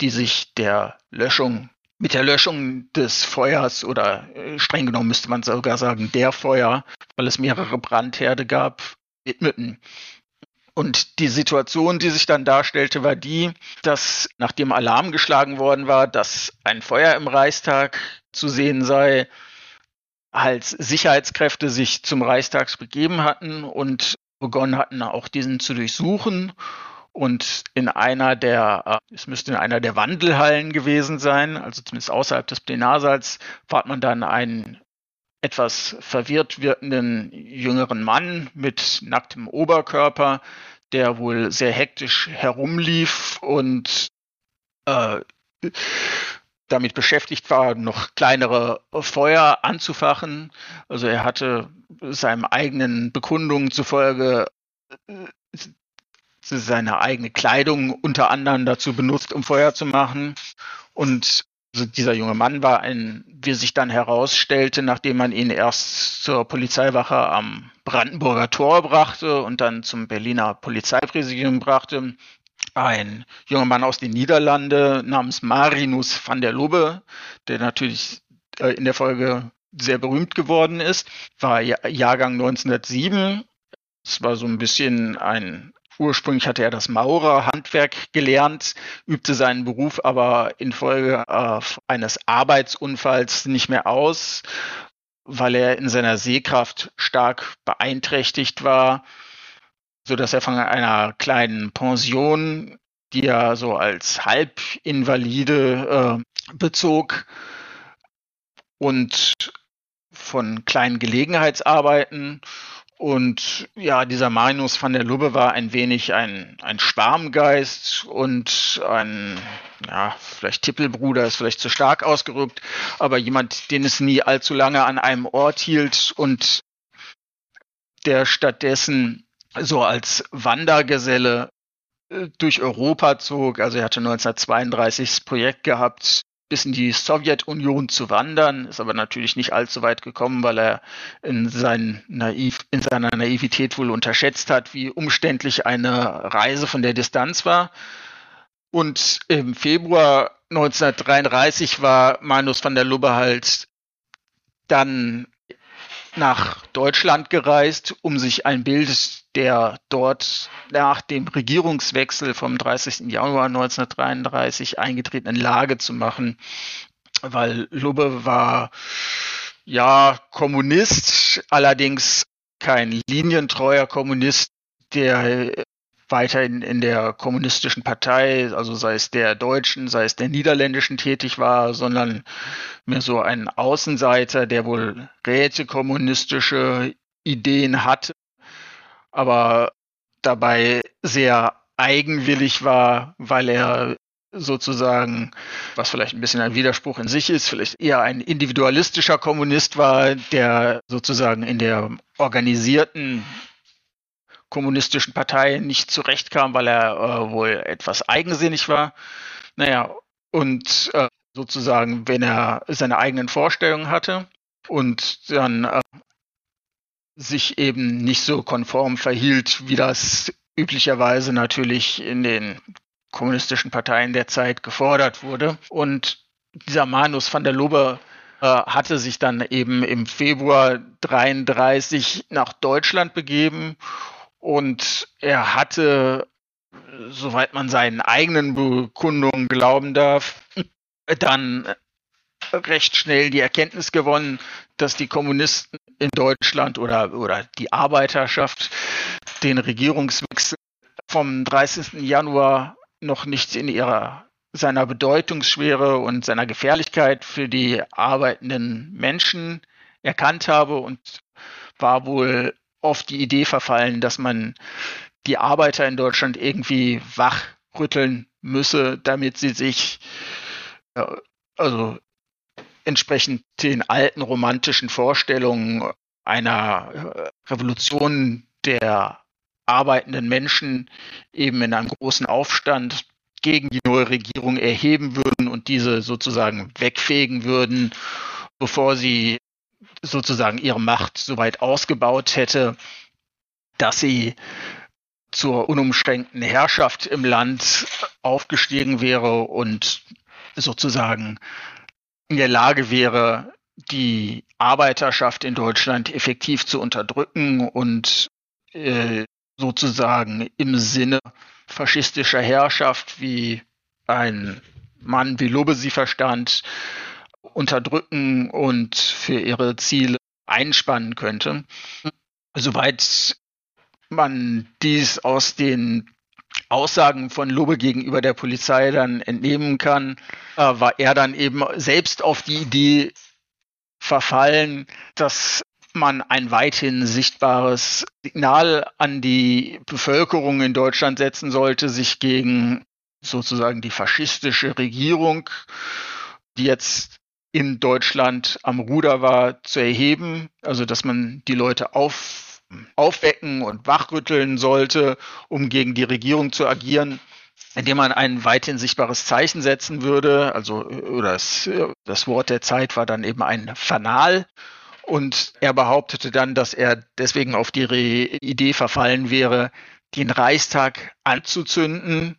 die sich der Löschung mit der Löschung des Feuers oder äh, streng genommen müsste man sogar sagen der Feuer, weil es mehrere Brandherde gab, widmeten. Und die Situation, die sich dann darstellte, war die, dass nachdem Alarm geschlagen worden war, dass ein Feuer im Reichstag zu sehen sei, als Sicherheitskräfte sich zum Reichstag begeben hatten und begonnen hatten, auch diesen zu durchsuchen. Und in einer der, äh, es müsste in einer der Wandelhallen gewesen sein, also zumindest außerhalb des Plenarsaals, fand man dann einen etwas verwirrt wirkenden jüngeren Mann mit nacktem Oberkörper, der wohl sehr hektisch herumlief und äh, damit beschäftigt war, noch kleinere Feuer anzufachen. Also er hatte seinem eigenen Bekundungen zufolge äh, seine eigene Kleidung unter anderem dazu benutzt, um Feuer zu machen. Und dieser junge Mann war ein, wie sich dann herausstellte, nachdem man ihn erst zur Polizeiwache am Brandenburger Tor brachte und dann zum Berliner Polizeipräsidium brachte, ein junger Mann aus den Niederlanden namens Marinus van der Lubbe, der natürlich äh, in der Folge sehr berühmt geworden ist, war Jahrgang 1907. Es war so ein bisschen ein, ursprünglich hatte er das Maurerhandwerk gelernt, übte seinen Beruf aber infolge äh, eines Arbeitsunfalls nicht mehr aus, weil er in seiner Sehkraft stark beeinträchtigt war so dass er von einer kleinen Pension, die er so als Halbinvalide äh, bezog und von kleinen Gelegenheitsarbeiten. Und ja, dieser Marinus van der Lubbe war ein wenig ein, ein Schwarmgeist und ein, ja, vielleicht Tippelbruder ist vielleicht zu stark ausgerückt, aber jemand, den es nie allzu lange an einem Ort hielt und der stattdessen so als Wandergeselle äh, durch Europa zog. Also er hatte 1932 das Projekt gehabt, bis in die Sowjetunion zu wandern, ist aber natürlich nicht allzu weit gekommen, weil er in, Naiv, in seiner Naivität wohl unterschätzt hat, wie umständlich eine Reise von der Distanz war. Und im Februar 1933 war Manus van der Lubbe halt dann nach Deutschland gereist, um sich ein Bild der dort nach dem Regierungswechsel vom 30. Januar 1933 eingetretenen Lage zu machen, weil Lubbe war ja Kommunist, allerdings kein linientreuer Kommunist, der weiterhin in der kommunistischen Partei, also sei es der deutschen, sei es der niederländischen tätig war, sondern mehr so ein Außenseiter, der wohl rätekommunistische Ideen hat, aber dabei sehr eigenwillig war, weil er sozusagen, was vielleicht ein bisschen ein Widerspruch in sich ist, vielleicht eher ein individualistischer Kommunist war, der sozusagen in der organisierten kommunistischen Partei nicht zurechtkam, weil er äh, wohl etwas eigensinnig war. Naja, und äh, sozusagen, wenn er seine eigenen Vorstellungen hatte und dann äh, sich eben nicht so konform verhielt, wie das üblicherweise natürlich in den kommunistischen Parteien der Zeit gefordert wurde. Und dieser Manus van der Lobe äh, hatte sich dann eben im Februar 33 nach Deutschland begeben und er hatte, soweit man seinen eigenen Bekundungen glauben darf, dann recht schnell die Erkenntnis gewonnen, dass die Kommunisten in Deutschland oder, oder die Arbeiterschaft den Regierungswechsel vom 30. Januar noch nicht in ihrer seiner Bedeutungsschwere und seiner Gefährlichkeit für die arbeitenden Menschen erkannt habe und war wohl oft die Idee verfallen, dass man die Arbeiter in Deutschland irgendwie wachrütteln müsse, damit sie sich also entsprechend den alten romantischen Vorstellungen einer Revolution der arbeitenden Menschen eben in einem großen Aufstand gegen die neue Regierung erheben würden und diese sozusagen wegfegen würden, bevor sie sozusagen ihre Macht so weit ausgebaut hätte, dass sie zur unumschränkten Herrschaft im Land aufgestiegen wäre und sozusagen in der Lage wäre, die Arbeiterschaft in Deutschland effektiv zu unterdrücken und äh, sozusagen im Sinne faschistischer Herrschaft, wie ein Mann wie Lubbe sie verstand, unterdrücken und für ihre Ziele einspannen könnte. Soweit man dies aus den Aussagen von Lubbe gegenüber der Polizei dann entnehmen kann, äh, war er dann eben selbst auf die Idee verfallen, dass man ein weithin sichtbares Signal an die Bevölkerung in Deutschland setzen sollte, sich gegen sozusagen die faschistische Regierung, die jetzt in Deutschland am Ruder war, zu erheben. Also dass man die Leute auf, aufwecken und wachrütteln sollte, um gegen die Regierung zu agieren indem man ein weithin sichtbares Zeichen setzen würde. Also oder das, das Wort der Zeit war dann eben ein Fanal. Und er behauptete dann, dass er deswegen auf die Re Idee verfallen wäre, den Reichstag anzuzünden,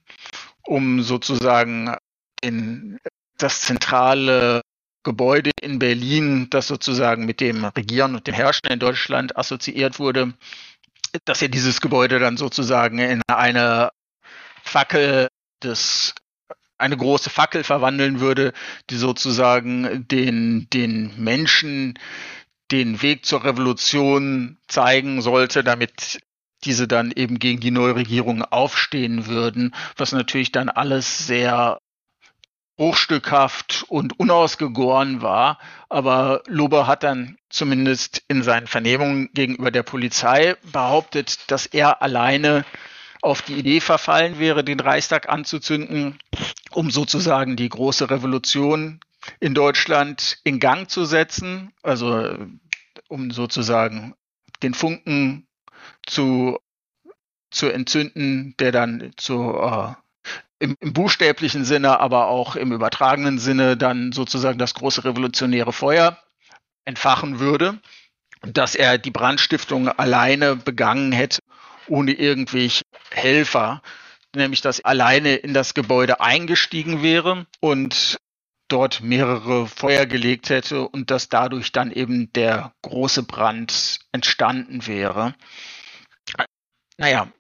um sozusagen den, das zentrale Gebäude in Berlin, das sozusagen mit dem Regieren und dem Herrschen in Deutschland assoziiert wurde, dass er dieses Gebäude dann sozusagen in eine Fackel des eine große Fackel verwandeln würde, die sozusagen den, den Menschen den Weg zur Revolution zeigen sollte, damit diese dann eben gegen die neue Regierung aufstehen würden, was natürlich dann alles sehr bruchstückhaft und unausgegoren war. Aber Lober hat dann zumindest in seinen Vernehmungen gegenüber der Polizei behauptet, dass er alleine auf die Idee verfallen wäre, den Reichstag anzuzünden, um sozusagen die große Revolution in Deutschland in Gang zu setzen, also um sozusagen den Funken zu, zu entzünden, der dann zu äh, im, im buchstäblichen Sinne, aber auch im übertragenen Sinne dann sozusagen das große revolutionäre Feuer entfachen würde, dass er die Brandstiftung alleine begangen hätte, ohne irgendwelche Helfer, nämlich dass alleine in das Gebäude eingestiegen wäre und dort mehrere Feuer gelegt hätte und dass dadurch dann eben der große Brand entstanden wäre. Naja,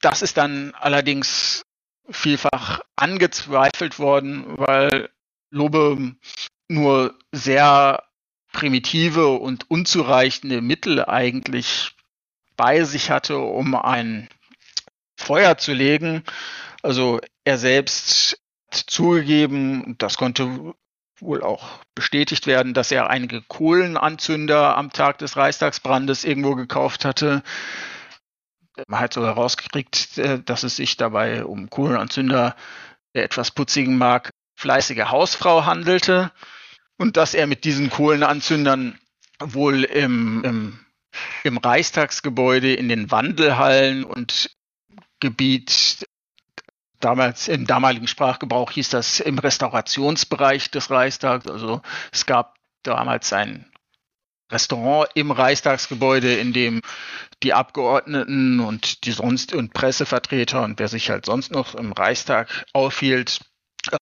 das ist dann allerdings vielfach angezweifelt worden, weil Lobe nur sehr primitive und unzureichende Mittel eigentlich bei sich hatte, um ein Feuer zu legen. Also er selbst zugegeben, das konnte wohl auch bestätigt werden, dass er einige Kohlenanzünder am Tag des Reichstagsbrandes irgendwo gekauft hatte. Man hat sogar rausgekriegt, äh, dass es sich dabei um Kohlenanzünder der etwas putzigen Mark fleißige Hausfrau handelte und dass er mit diesen Kohlenanzündern wohl im, im, im Reichstagsgebäude in den Wandelhallen und Gebiet damals im damaligen Sprachgebrauch hieß das im Restaurationsbereich des Reichstags. Also es gab damals ein Restaurant im Reichstagsgebäude, in dem die Abgeordneten und die sonst und Pressevertreter und wer sich halt sonst noch im Reichstag aufhielt,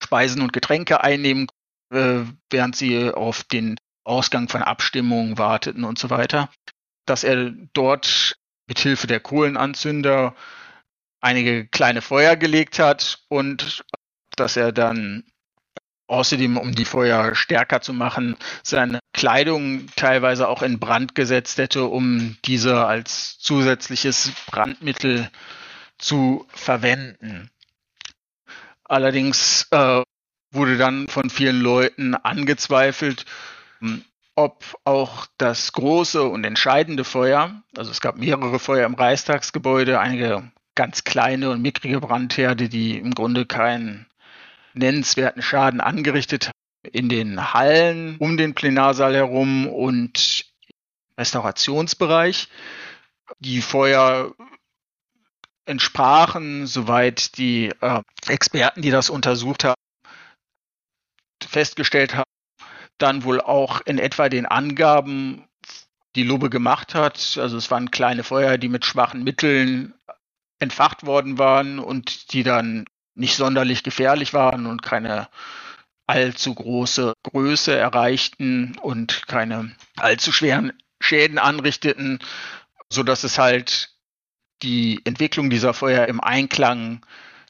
Speisen und Getränke einnehmen, äh, während sie auf den Ausgang von Abstimmungen warteten und so weiter. Dass er dort mit Hilfe der Kohlenanzünder einige kleine Feuer gelegt hat und dass er dann Außerdem, um die Feuer stärker zu machen, seine Kleidung teilweise auch in Brand gesetzt hätte, um diese als zusätzliches Brandmittel zu verwenden. Allerdings äh, wurde dann von vielen Leuten angezweifelt, ob auch das große und entscheidende Feuer, also es gab mehrere Feuer im Reichstagsgebäude, einige ganz kleine und mickrige Brandherde, die im Grunde keinen nennenswerten Schaden angerichtet in den Hallen um den Plenarsaal herum und Restaurationsbereich. Die Feuer entsprachen, soweit die äh, Experten, die das untersucht haben, festgestellt haben, dann wohl auch in etwa den Angaben, die Lubbe gemacht hat. Also es waren kleine Feuer, die mit schwachen Mitteln entfacht worden waren und die dann nicht sonderlich gefährlich waren und keine allzu große Größe erreichten und keine allzu schweren Schäden anrichteten, so dass es halt die Entwicklung dieser Feuer im Einklang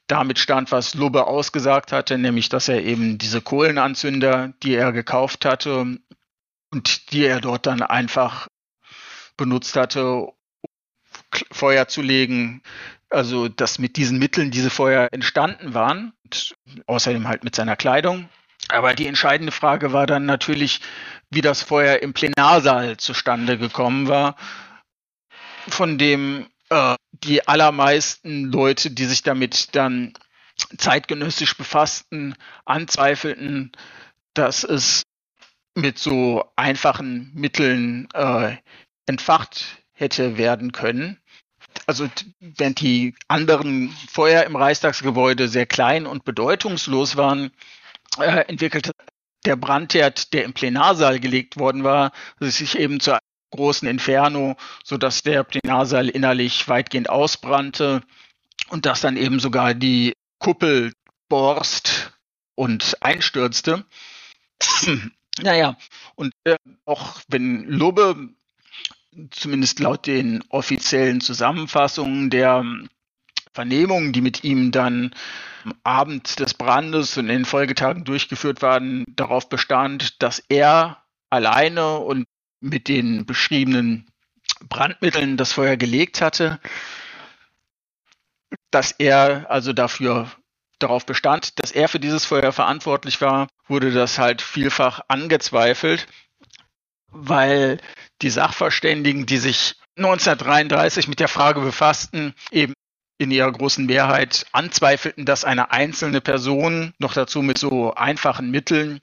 damit stand, was Lubbe ausgesagt hatte, nämlich dass er eben diese Kohlenanzünder, die er gekauft hatte und die er dort dann einfach benutzt hatte, Feuer zu legen, also dass mit diesen Mitteln diese Feuer entstanden waren, außerdem halt mit seiner Kleidung. Aber die entscheidende Frage war dann natürlich, wie das Feuer im Plenarsaal zustande gekommen war, von dem äh, die allermeisten Leute, die sich damit dann zeitgenössisch befassten, anzweifelten, dass es mit so einfachen Mitteln äh, entfacht hätte werden können also während die anderen Feuer im Reichstagsgebäude sehr klein und bedeutungslos waren, äh, entwickelte der Brandherd, der im Plenarsaal gelegt worden war, sich eben zu großen Inferno, sodass der Plenarsaal innerlich weitgehend ausbrannte und dass dann eben sogar die Kuppel borst und einstürzte. naja, und äh, auch wenn Lubbe zumindest laut den offiziellen Zusammenfassungen der Vernehmungen, die mit ihm dann am Abend des Brandes und in den Folgetagen durchgeführt waren, darauf bestand, dass er alleine und mit den beschriebenen Brandmitteln das Feuer gelegt hatte, dass er also dafür darauf bestand, dass er für dieses Feuer verantwortlich war, wurde das halt vielfach angezweifelt, weil die Sachverständigen, die sich 1933 mit der Frage befassten, eben in ihrer großen Mehrheit anzweifelten, dass eine einzelne Person noch dazu mit so einfachen Mitteln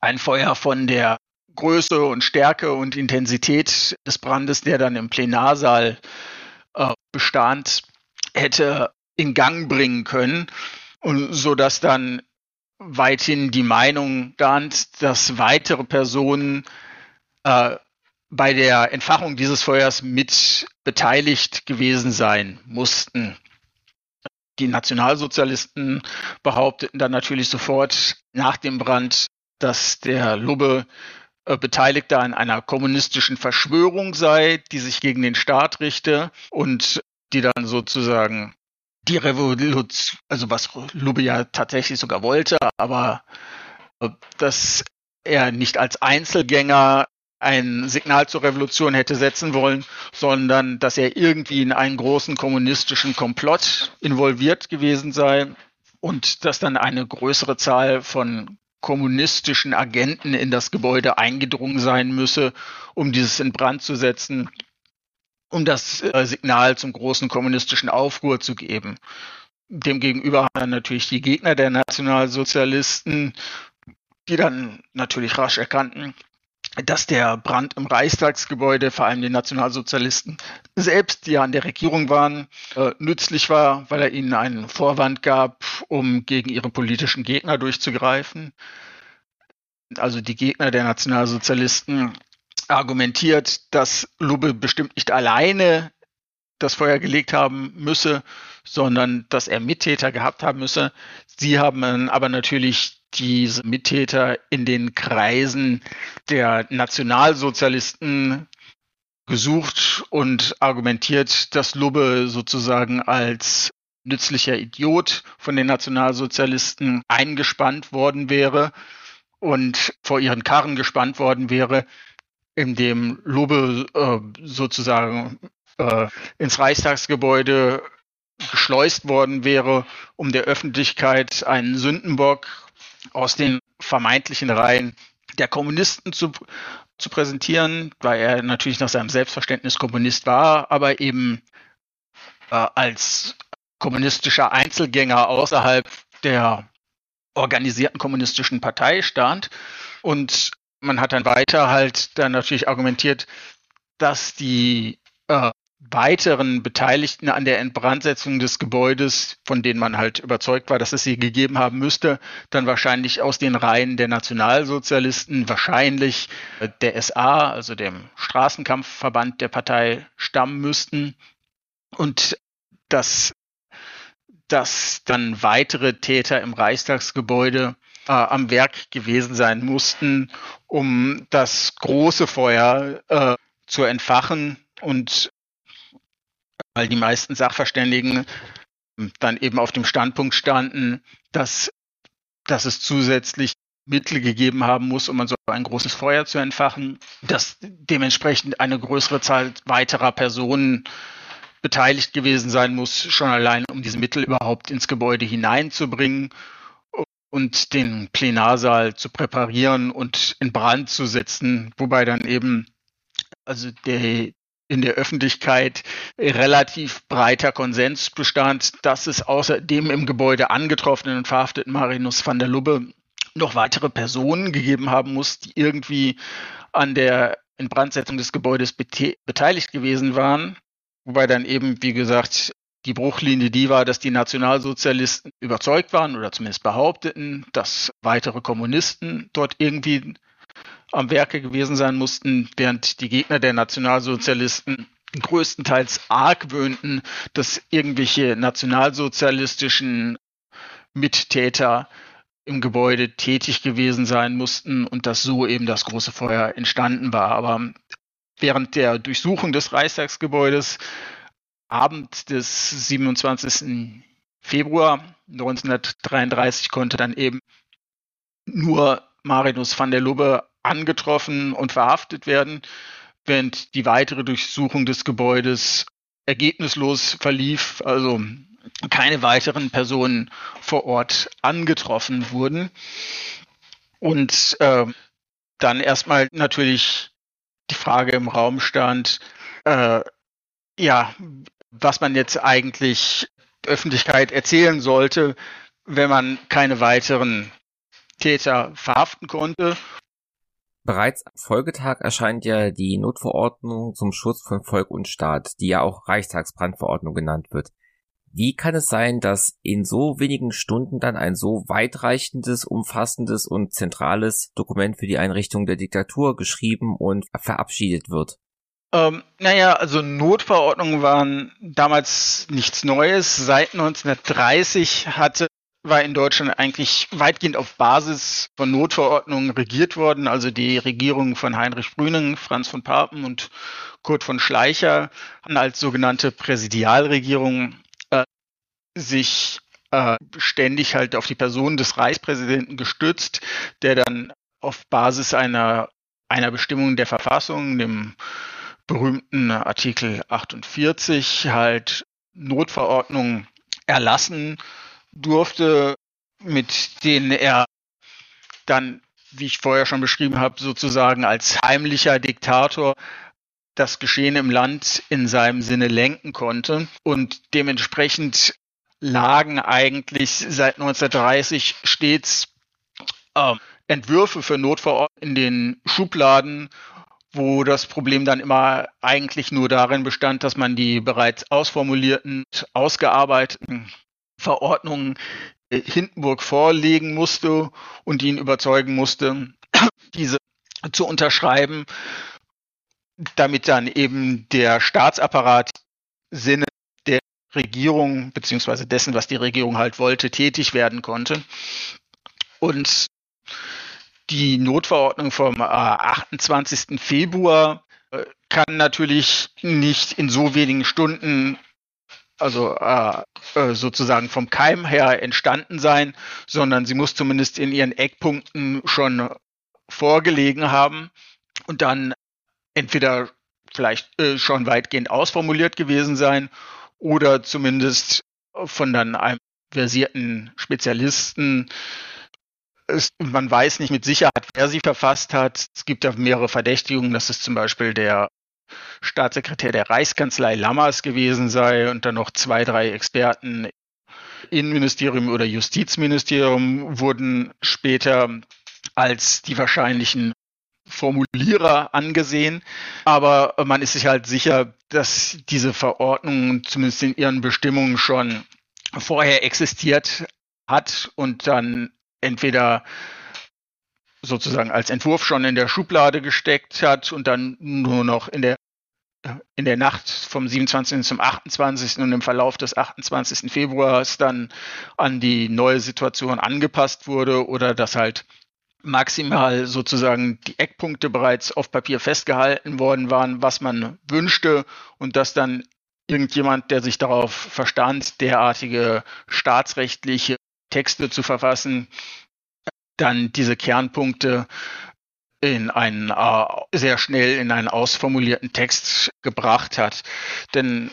ein Feuer von der Größe und Stärke und Intensität des Brandes, der dann im Plenarsaal äh, bestand, hätte in Gang bringen können, und so dass dann weithin die Meinung stand, dass weitere Personen äh, bei der Entfachung dieses Feuers mit beteiligt gewesen sein mussten. Die Nationalsozialisten behaupteten dann natürlich sofort nach dem Brand, dass der Lubbe äh, Beteiligter an einer kommunistischen Verschwörung sei, die sich gegen den Staat richte und die dann sozusagen die Revolution, also was Lubbe ja tatsächlich sogar wollte, aber äh, dass er nicht als Einzelgänger ein Signal zur Revolution hätte setzen wollen, sondern dass er irgendwie in einen großen kommunistischen Komplott involviert gewesen sei und dass dann eine größere Zahl von kommunistischen Agenten in das Gebäude eingedrungen sein müsse, um dieses in Brand zu setzen. um das äh, Signal zum großen kommunistischen Aufruhr zu geben. Demgegenüber haben natürlich die Gegner der Nationalsozialisten, die dann natürlich rasch erkannten, dass der Brand im Reichstagsgebäude, vor allem den Nationalsozialisten selbst, die ja an der Regierung waren, äh, nützlich war, weil er ihnen einen Vorwand gab, um gegen ihre politischen Gegner durchzugreifen. Also die Gegner der Nationalsozialisten argumentiert, dass Lubbe bestimmt nicht alleine das Feuer gelegt haben müsse, sondern dass er Mittäter gehabt haben müsse. Sie haben aber natürlich diese Mittäter in den Kreisen der Nationalsozialisten gesucht und argumentiert, dass Lubbe sozusagen als nützlicher Idiot von den Nationalsozialisten eingespannt worden wäre und vor ihren Karren gespannt worden wäre, indem Lubbe äh, sozusagen äh, ins Reichstagsgebäude geschleust worden wäre, um der Öffentlichkeit einen Sündenbock aus den vermeintlichen Reihen der Kommunisten zu, zu präsentieren, weil er natürlich nach seinem Selbstverständnis Kommunist war, aber eben äh, als kommunistischer Einzelgänger außerhalb der organisierten kommunistischen Partei stand. Und man hat dann weiter halt dann natürlich argumentiert, dass die weiteren Beteiligten an der Entbrandsetzung des Gebäudes, von denen man halt überzeugt war, dass es sie gegeben haben müsste, dann wahrscheinlich aus den Reihen der Nationalsozialisten, wahrscheinlich der SA, also dem Straßenkampfverband der Partei, stammen müssten. Und dass, dass dann weitere Täter im Reichstagsgebäude äh, am Werk gewesen sein mussten, um das große Feuer äh, zu entfachen und weil die meisten Sachverständigen dann eben auf dem Standpunkt standen, dass, dass es zusätzlich Mittel gegeben haben muss, um so ein großes Feuer zu entfachen, dass dementsprechend eine größere Zahl weiterer Personen beteiligt gewesen sein muss, schon allein um diese Mittel überhaupt ins Gebäude hineinzubringen und den Plenarsaal zu präparieren und in Brand zu setzen, wobei dann eben also der, in der Öffentlichkeit relativ breiter Konsens bestand, dass es außer dem im Gebäude angetroffenen und verhafteten Marinus van der Lubbe noch weitere Personen gegeben haben muss, die irgendwie an der Inbrandsetzung des Gebäudes beteiligt gewesen waren. Wobei dann eben, wie gesagt, die Bruchlinie die war, dass die Nationalsozialisten überzeugt waren oder zumindest behaupteten, dass weitere Kommunisten dort irgendwie am Werke gewesen sein mussten, während die Gegner der Nationalsozialisten größtenteils argwöhnten, dass irgendwelche nationalsozialistischen Mittäter im Gebäude tätig gewesen sein mussten und dass so eben das große Feuer entstanden war. Aber während der Durchsuchung des Reichstagsgebäudes Abend des 27. Februar 1933 konnte dann eben nur Marinus van der Lubbe angetroffen und verhaftet werden, während die weitere Durchsuchung des Gebäudes ergebnislos verlief, also keine weiteren Personen vor Ort angetroffen wurden. Und äh, dann erstmal natürlich die Frage im Raum stand, äh, ja, was man jetzt eigentlich Öffentlichkeit erzählen sollte, wenn man keine weiteren Täter verhaften konnte Bereits am Folgetag erscheint ja die Notverordnung zum Schutz von Volk und Staat, die ja auch Reichstagsbrandverordnung genannt wird. Wie kann es sein, dass in so wenigen Stunden dann ein so weitreichendes, umfassendes und zentrales Dokument für die Einrichtung der Diktatur geschrieben und verabschiedet wird? Ähm, naja, also Notverordnungen waren damals nichts Neues. Seit 1930 hatte war in Deutschland eigentlich weitgehend auf Basis von Notverordnungen regiert worden. Also die Regierungen von Heinrich Brüning, Franz von Papen und Kurt von Schleicher haben als sogenannte Präsidialregierung äh, sich äh, ständig halt auf die Person des Reichspräsidenten gestützt, der dann auf Basis einer, einer Bestimmung der Verfassung, dem berühmten Artikel 48, halt Notverordnungen erlassen durfte, mit denen er dann, wie ich vorher schon beschrieben habe, sozusagen als heimlicher Diktator das Geschehen im Land in seinem Sinne lenken konnte. Und dementsprechend lagen eigentlich seit 1930 stets äh, Entwürfe für Notverordnungen in den Schubladen, wo das Problem dann immer eigentlich nur darin bestand, dass man die bereits ausformulierten, ausgearbeiteten Verordnungen Hindenburg vorlegen musste und ihn überzeugen musste, diese zu unterschreiben, damit dann eben der Staatsapparat Sinne der Regierung beziehungsweise dessen, was die Regierung halt wollte, tätig werden konnte. Und die Notverordnung vom 28. Äh, Februar äh, kann natürlich nicht in so wenigen Stunden also äh, äh, sozusagen vom Keim her entstanden sein, sondern sie muss zumindest in ihren Eckpunkten schon vorgelegen haben und dann entweder vielleicht äh, schon weitgehend ausformuliert gewesen sein oder zumindest von dann einem versierten Spezialisten. Es, man weiß nicht mit Sicherheit, wer sie verfasst hat. Es gibt ja mehrere Verdächtigungen, dass es zum Beispiel der Staatssekretär der Reichskanzlei Lammers gewesen sei und dann noch zwei, drei Experten Innenministerium oder Justizministerium wurden später als die wahrscheinlichen Formulierer angesehen. Aber man ist sich halt sicher, dass diese Verordnung zumindest in ihren Bestimmungen schon vorher existiert hat und dann entweder sozusagen als Entwurf schon in der Schublade gesteckt hat und dann nur noch in der in der Nacht vom 27. zum 28. und im Verlauf des 28. Februars dann an die neue Situation angepasst wurde oder dass halt maximal sozusagen die Eckpunkte bereits auf Papier festgehalten worden waren, was man wünschte und dass dann irgendjemand, der sich darauf verstand, derartige staatsrechtliche Texte zu verfassen, dann diese Kernpunkte in einen äh, sehr schnell in einen ausformulierten Text gebracht hat. Denn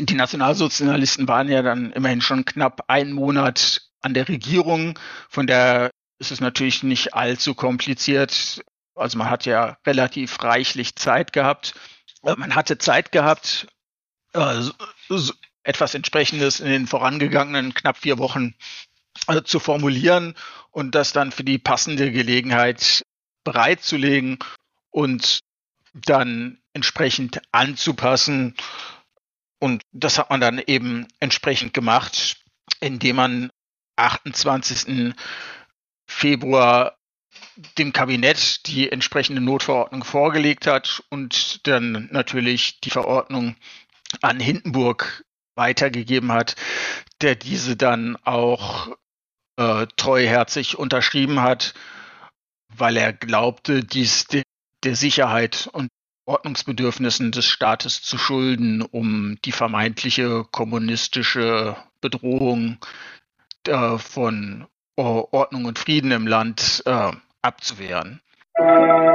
die Nationalsozialisten waren ja dann immerhin schon knapp einen Monat an der Regierung. Von der ist es natürlich nicht allzu kompliziert. Also man hat ja relativ reichlich Zeit gehabt. Man hatte Zeit gehabt, äh, etwas Entsprechendes in den vorangegangenen knapp vier Wochen äh, zu formulieren und das dann für die passende Gelegenheit bereitzulegen und dann entsprechend anzupassen. Und das hat man dann eben entsprechend gemacht, indem man 28. Februar dem Kabinett die entsprechende Notverordnung vorgelegt hat und dann natürlich die Verordnung an Hindenburg weitergegeben hat, der diese dann auch äh, treuherzig unterschrieben hat weil er glaubte, dies der Sicherheit und Ordnungsbedürfnissen des Staates zu schulden, um die vermeintliche kommunistische Bedrohung äh, von Ordnung und Frieden im Land äh, abzuwehren. Musik